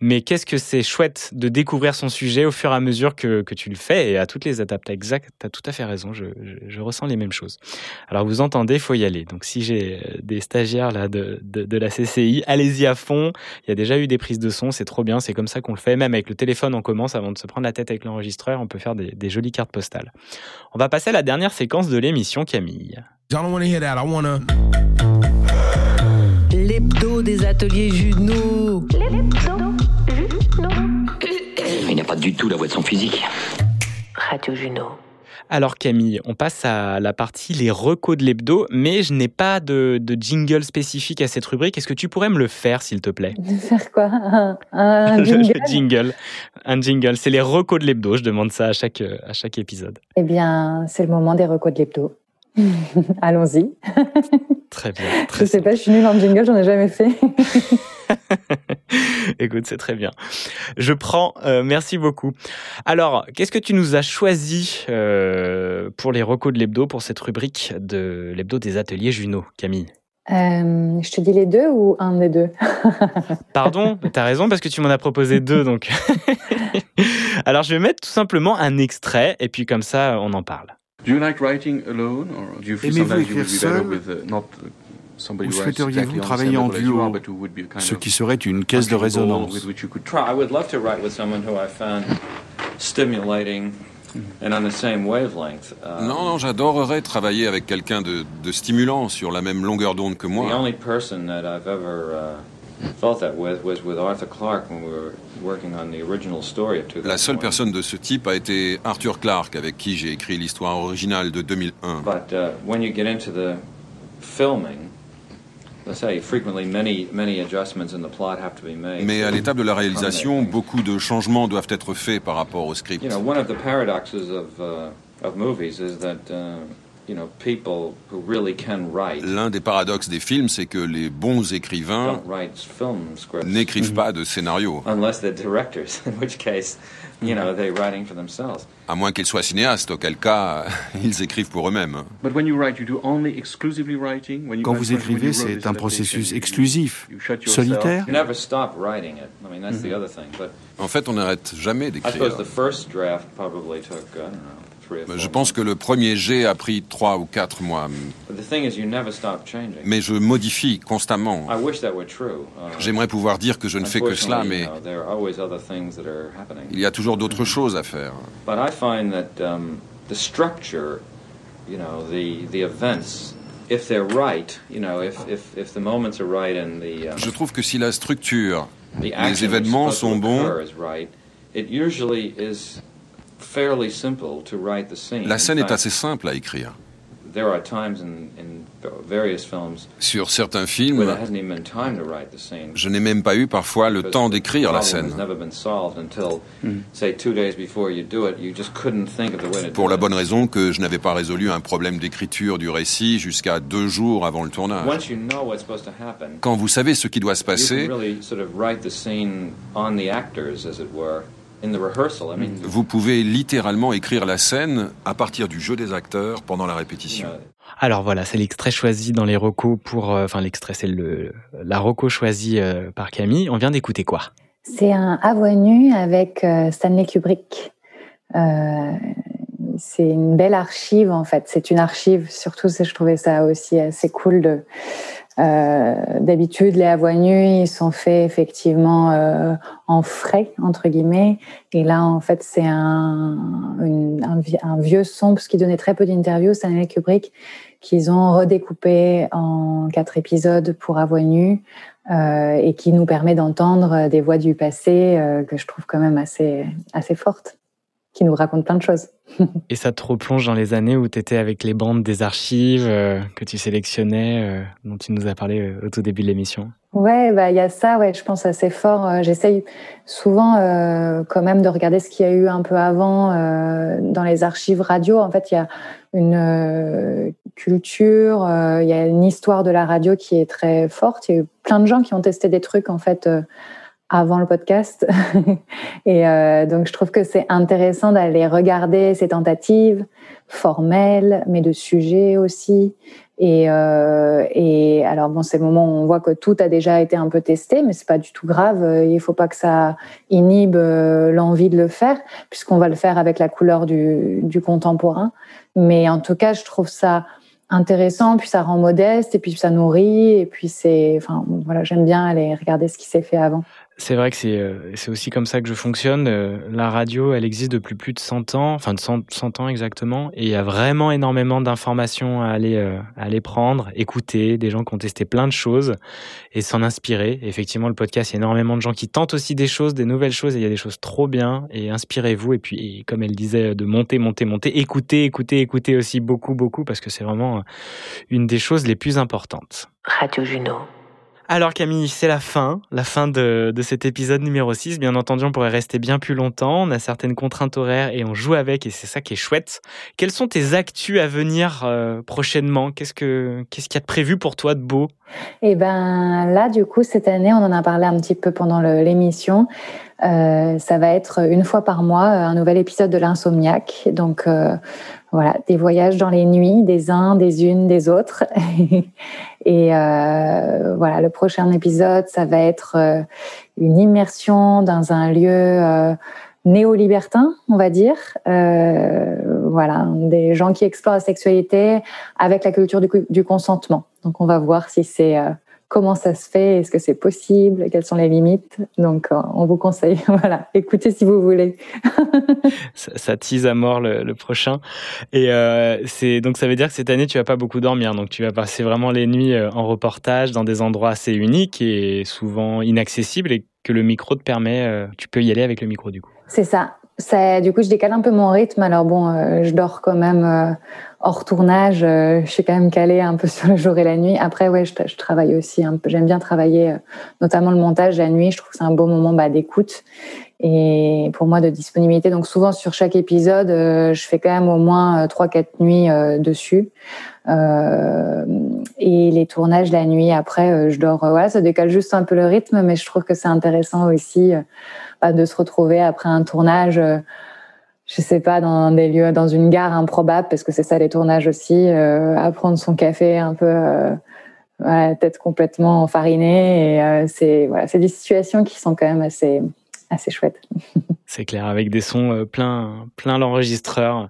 Mais qu'est-ce que c'est chouette de découvrir son sujet au fur et à mesure que que tu le fais et à toutes les étapes. T'as exact, t'as tout à fait raison. Je, je, je ressens les mêmes choses. Alors vous entendez, faut y aller. Donc si j'ai euh, des stagiaires là de, de, de la CCI, allez-y à fond. Il y a déjà eu des prises de son, c'est trop bien, c'est comme ça qu'on le fait. Même avec le téléphone, on commence avant de se prendre la tête avec l'enregistreur, on peut faire des, des jolies cartes postales. On va passer à la dernière séquence de l'émission, Camille. L'hebdo des ateliers Juno. Il n'a pas du tout la voix de son physique. Radio Juno. Alors Camille, on passe à la partie les recos de l'hebdo, mais je n'ai pas de, de jingle spécifique à cette rubrique. Est-ce que tu pourrais me le faire, s'il te plaît? De faire quoi? Un, un <laughs> Le- jingle? le jingle, un jingle. C'est les recos de l'hebdo. Je demande ça à chaque à chaque épisode. Eh bien, c'est le moment des recos de l'hebdo. <laughs> Allons-y. Très bien. Je Très sais pas, je suis nulle en jingle, j'en ai jamais fait. <laughs> <laughs> Écoute, c'est très bien. Je prends, euh, merci beaucoup. Alors, qu'est-ce que tu nous as choisi euh, pour les recos de l'hebdo, pour cette rubrique de l'hebdo des ateliers Juno, Camille? Euh, je te dis les deux ou un des deux? <laughs> Pardon, t'as raison parce que tu m'en as proposé deux, donc. <laughs> Alors, je vais mettre tout simplement un extrait et puis comme ça, on en parle. Do you like writing alone or do you feel Aimez-vous sometimes you écrire would be better seul? with uh, not Ou souhaiteriez-vous travailler en duo, ce qui serait une caisse de résonance with which you could try. I would love to write with someone who I found stimulating and on the same wavelength. Um, Non, non, j'adorerais travailler avec quelqu'un de, de stimulant sur la même longueur d'onde que The moi. only person that I've ever uh, felt that with was with Arthur Clarke when we were working on the original story of 2001. La seule personne de ce type a été Arthur Clarke, avec qui j'ai écrit l'histoire originale de 2001. Mais à l'étape de la réalisation, beaucoup de changements doivent être faits par rapport au script. You know, one of the paradoxes of uh, of movies is that uh, you know people who really can write L'un des paradoxes des films, c'est que les bons écrivains don't write film scripts. n'écrivent pas de scénario, <laughs> you know, they're writing for themselves. à moins qu'ils soient cinéastes, auquel cas <laughs> ils écrivent pour eux-mêmes. But when you write, you do only exclusively writing. When you, Quand vous écrivez, c'est un processus exclusif, you shut yourself- solitaire. You never stop writing it. I mean, that's the other thing. But En fait, on n'arrête jamais I suppose d'écrire. the first draft probably took, I don't know, three or four Je pense que le premier jet a pris trois ou quatre mois, But the thing is, you never stop changing. mais je modifie constamment. I wish that were true. Uh, J'aimerais pouvoir dire que je ne fais que cela, mais you know, there are always other things that are happening. il y a toujours d'autres choses à faire. But I find that the structure, you know, the the events, if they're right, you know, if if, if the moments are right and the Je trouve que si la structure, les événements sont bons, occur is right, it usually is fairly simple to write the scene. la scène est assez simple à écrire. Sur certains where films, there hasn't even been time to write the scene. je n'ai même pas eu parfois le temps the d'écrire la scène. has never been solved until, Mm. say, two days before you do it. You just couldn't think of the way to Pour la bonne raison que je n'avais pas résolu un problème d'écriture du récit jusqu'à deux jours avant le tournage. Once you know what's supposed to happen, Quand vous savez ce qui doit se passer, vous pouvez littéralement écrire la scène à partir du jeu des acteurs pendant la répétition. Alors voilà, c'est l'extrait choisi dans les recos pour, euh, enfin l'extrait, c'est le la reco choisie euh, par Camille. On vient d'écouter quoi? C'est un à voix nue avec euh, Stanley Kubrick. Euh, c'est une belle archive en fait. C'est une archive. Surtout, c'est- je trouvais ça aussi assez cool de. Euh, D'habitude, les nues, ils sont faits effectivement euh, en frais entre guillemets. Et là, en fait, c'est un, un, vi- un vieux son parce qu'il donnait très peu d'interviews, Stanley Kubrick, qu'ils ont redécoupé en quatre épisodes pour nue euh, et qui nous permet d'entendre des voix du passé euh, que je trouve quand même assez, assez fortes, qui nous racontent plein de choses. <laughs> Et ça te replonge dans les années où tu étais avec les bandes des archives euh, que tu sélectionnais, euh, dont tu nous as parlé euh, au tout début de l'émission. Ouais, bah il y a ça, ouais, je pense assez fort. J'essaye souvent quand même de regarder ce qu'il y a eu un peu avant dans les archives radio. En fait, il y a une culture, il y a une histoire de la radio qui est très forte. Il y a eu plein de gens qui ont testé des trucs en fait avant le podcast. <laughs> Et euh, donc je trouve que c'est intéressant d'aller regarder ces tentatives formelles, mais de sujets aussi. Et, euh, et alors bon, c'est le moment où on voit que tout a déjà été un peu testé, mais c'est pas du tout grave. Euh, Il faut pas que ça inhibe euh, l'envie de le faire, puisqu'on va le faire avec la couleur du, du contemporain. Mais en tout cas, je trouve ça intéressant, puis ça rend modeste, et puis ça nourrit, et puis c'est, enfin voilà, j'aime bien aller regarder ce qui s'est fait avant. C'est vrai que c'est euh, c'est aussi comme ça que je fonctionne. Euh, La radio, elle existe depuis plus de 100 ans, enfin de 100, 100 ans exactement, et il y a vraiment énormément d'informations à aller, euh, à aller prendre, écouter, des gens qui ont testé plein de choses et s'en inspirer. Effectivement, le podcast, il y a énormément de gens qui tentent aussi des choses, des nouvelles choses, et il y a des choses trop bien, et inspirez-vous, et puis, comme elle disait, de monter, monter, monter, écouter, écouter, écouter aussi beaucoup, beaucoup, parce que c'est vraiment euh, une des choses les plus importantes. Radio Juno. Alors Camille, c'est la fin, la fin de, de cet épisode numéro 6. Bien entendu, on pourrait rester bien plus longtemps, on a certaines contraintes horaires et on joue avec et c'est ça qui est chouette. Quelles sont tes actus à venir euh, prochainement? Qu'est-ce que qu'est-ce qu'il y a de prévu pour toi de beau? Et ben là, du coup, cette année, on en a parlé un petit peu pendant l'émission. Euh, ça va être une fois par mois un nouvel épisode de l'insomniaque. Donc euh, voilà, des voyages dans les nuits des uns, des unes, des autres. <laughs> Et euh, voilà, le prochain épisode, ça va être euh, une immersion dans un lieu euh, néo-libertin, on va dire. Euh, voilà, des gens qui explorent la sexualité avec la culture du, du consentement. Donc on va voir si c'est euh, comment ça se fait, est-ce que c'est possible, quelles sont les limites. Donc, euh, on vous conseille, <laughs> voilà, écoutez si vous voulez. <laughs> ça, ça, tease à mort le, le prochain. Et euh, c'est donc ça veut dire que cette année tu vas pas beaucoup dormir, donc tu vas passer vraiment les nuits en reportage dans des endroits assez uniques et souvent inaccessibles et que le micro te permet, euh, tu peux y aller avec le micro du coup. C'est ça. Du coup, je décale un peu mon rythme. Alors bon, euh, je dors quand même euh, hors tournage. Euh, je suis quand même calée un peu <laughs> sur le jour et la nuit. Après, ouais, je, travaille aussi peu. J'aime bien travailler, euh, notamment le montage la nuit. Je trouve que c'est un beau moment bah, d'écoute et pour moi de disponibilité. Donc souvent sur chaque épisode, euh, je fais quand même au moins trois quatre nuits dessus. et les tournages la nuit, après, je dors. voilà, ça décale juste un peu le rythme, mais je trouve que c'est intéressant aussi bah, de se retrouver après un tournage, euh, je sais pas, dans des lieux, dans une gare improbable, parce que c'est ça les tournages aussi, euh, à prendre son café un peu, euh, la tête complètement enfarinée. Et euh, c'est voilà, c'est des situations qui sont quand même assez assez chouettes. <laughs> C'est clair, avec des sons euh, plein, plein l'enregistreur.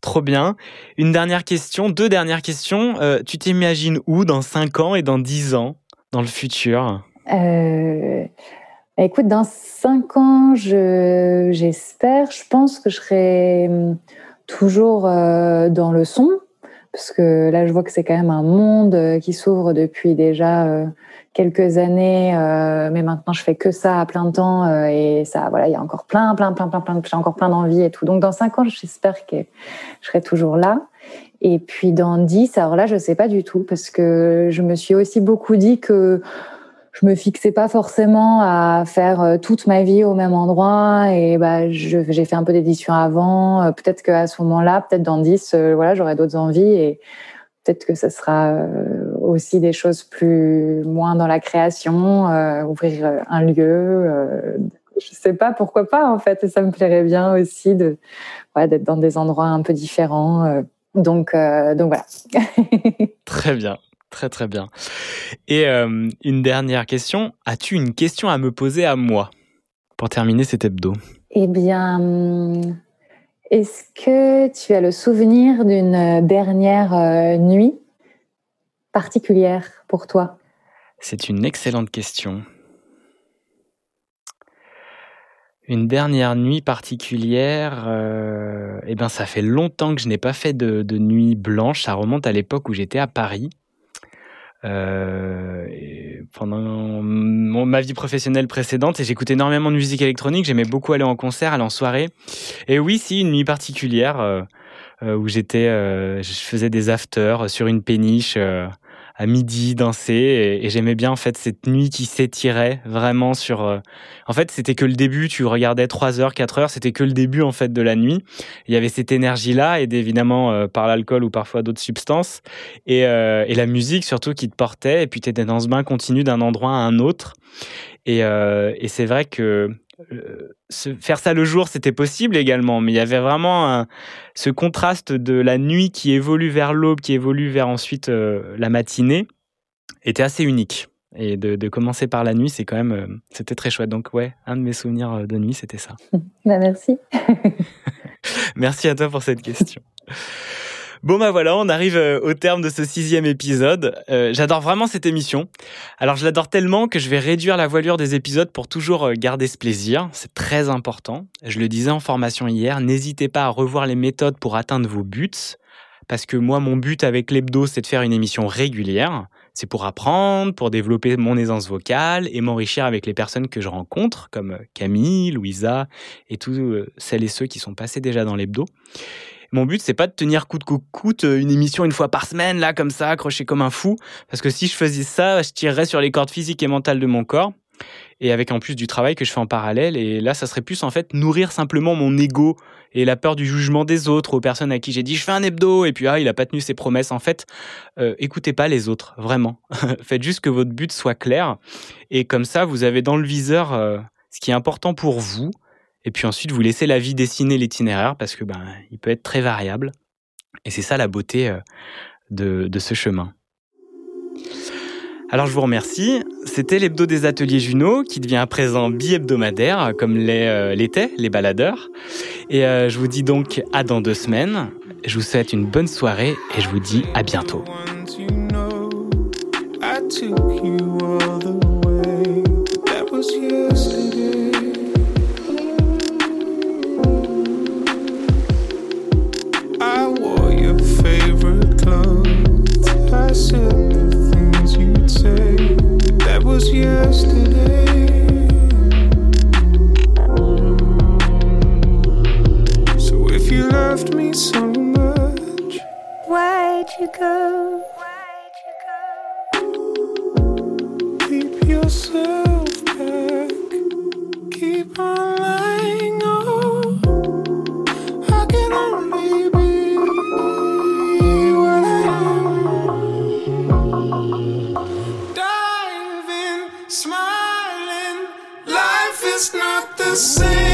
Trop bien. Une dernière question, deux dernières questions. Euh, tu t'imagines où dans 5 ans et dans 10 ans, dans le futur? Euh, Écoute, dans cinq ans, je, j'espère, je pense que je serai hum, toujours dans le son, parce que là, je vois que c'est quand même un monde qui s'ouvre depuis déjà quelques années, euh, mais maintenant, je fais que ça à plein temps, euh, et ça, voilà, il y a encore plein, plein, plein, plein, plein, j'ai encore plein d'envie et tout. Donc, dans cinq ans, j'espère que je serai toujours là. Et puis, dans dix, alors là, je sais pas du tout, parce que je me suis aussi beaucoup dit que je me fixais pas forcément à faire euh, toute ma vie au même endroit et bah j'ai fait un peu d'édition avant peut-être qu'à ce moment-là peut-être dans 10 euh, voilà j'aurai d'autres envies et peut-être que ce sera aussi des choses plus moins dans la création euh, ouvrir un lieu je sais pas pourquoi pas en fait. Et ça me plairait bien aussi de ouais, d'être dans des endroits un peu différents donc donc voilà. <laughs> Très bien Très très bien. Et euh, une dernière question. As-tu une question à me poser à moi? Pour terminer cet hebdo. Eh bien, est-ce que tu as le souvenir d'une dernière euh, nuit? Particulière pour toi? C'est une excellente question. Une dernière nuit particulière, euh, eh ben ça fait longtemps que je n'ai pas fait de, nuit blanche. Ça remonte à l'époque où j'étais à Paris. Euh, pendant ma vie professionnelle précédente et j'écoutais énormément de musique électronique. J'aimais beaucoup aller en concert, aller en soirée. Et oui, si une nuit particulière euh, où j'étais, euh, je faisais des afters sur une péniche euh, à midi, danser et, et j'aimais bien en fait cette nuit qui s'étirait vraiment sur. euh, en fait, c'était que le début. Tu regardais 3 heures, 4 heures, c'était que le début en fait de la nuit. Il y avait cette énergie là, aidée évidemment euh, par l'alcool ou parfois d'autres substances et, euh, et la musique surtout qui te portait. Et puis tu étais dans ce bain continu d'un endroit à un autre. Et, euh, et c'est vrai que euh, se, faire ça le jour, c'était possible également, mais il y avait vraiment un, ce contraste de la nuit qui évolue vers l'aube, qui évolue vers ensuite euh, la matinée, était assez unique. Et de, de commencer par la nuit, c'est quand même, euh, c'était très chouette. Donc ouais, un de mes souvenirs euh, de nuit, c'était ça. <laughs> bah, merci. <laughs> merci à toi pour cette question. <laughs> Bon bah voilà, on arrive euh, au terme de ce sixième épisode. Euh, j'adore vraiment cette émission. Alors je l'adore tellement que je vais réduire la voilure des épisodes pour toujours euh, garder ce plaisir. C'est très important. Je le disais en formation hier, n'hésitez pas à revoir les méthodes pour atteindre vos buts. Parce que moi, mon but avec l'hebdo, c'est de faire une émission régulière. C'est pour apprendre, pour développer mon aisance vocale et m'enrichir avec les personnes que je rencontre, comme Camille, Louisa et tous celles et ceux qui sont passés déjà dans l'hebdo. Mon but, c'est pas de tenir coûte que coûte une émission une fois par semaine, là, comme ça, accroché comme un fou. Parce que si je faisais ça, je tirerais sur les cordes physiques et mentales de mon corps. et avec en plus du travail que je fais en parallèle. Et là, ça serait plus en fait nourrir simplement mon ego et la peur du jugement des autres, aux personnes à qui j'ai dit je fais un hebdo et puis ah il a pas tenu ses promesses. En fait, euh, écoutez pas les autres, vraiment. <laughs> Faites juste que votre but soit clair et comme ça vous avez dans le viseur euh, ce qui est important pour vous. Et puis ensuite vous laissez la vie dessiner l'itinéraire parce que ben il peut être très variable. Et c'est ça la beauté euh, de, de ce chemin. Alors je vous remercie. C'était l'hebdo des ateliers Juno qui devient à présent bi-hebdomadaire comme euh, l'étaient les baladeurs. Et euh, je vous dis donc à dans deux semaines. Je vous souhaite une bonne soirée et je vous dis à bientôt. Was yesterday. So if you loved me so much, why'd you go? Keep yourself back. Keep on lying. Is not the same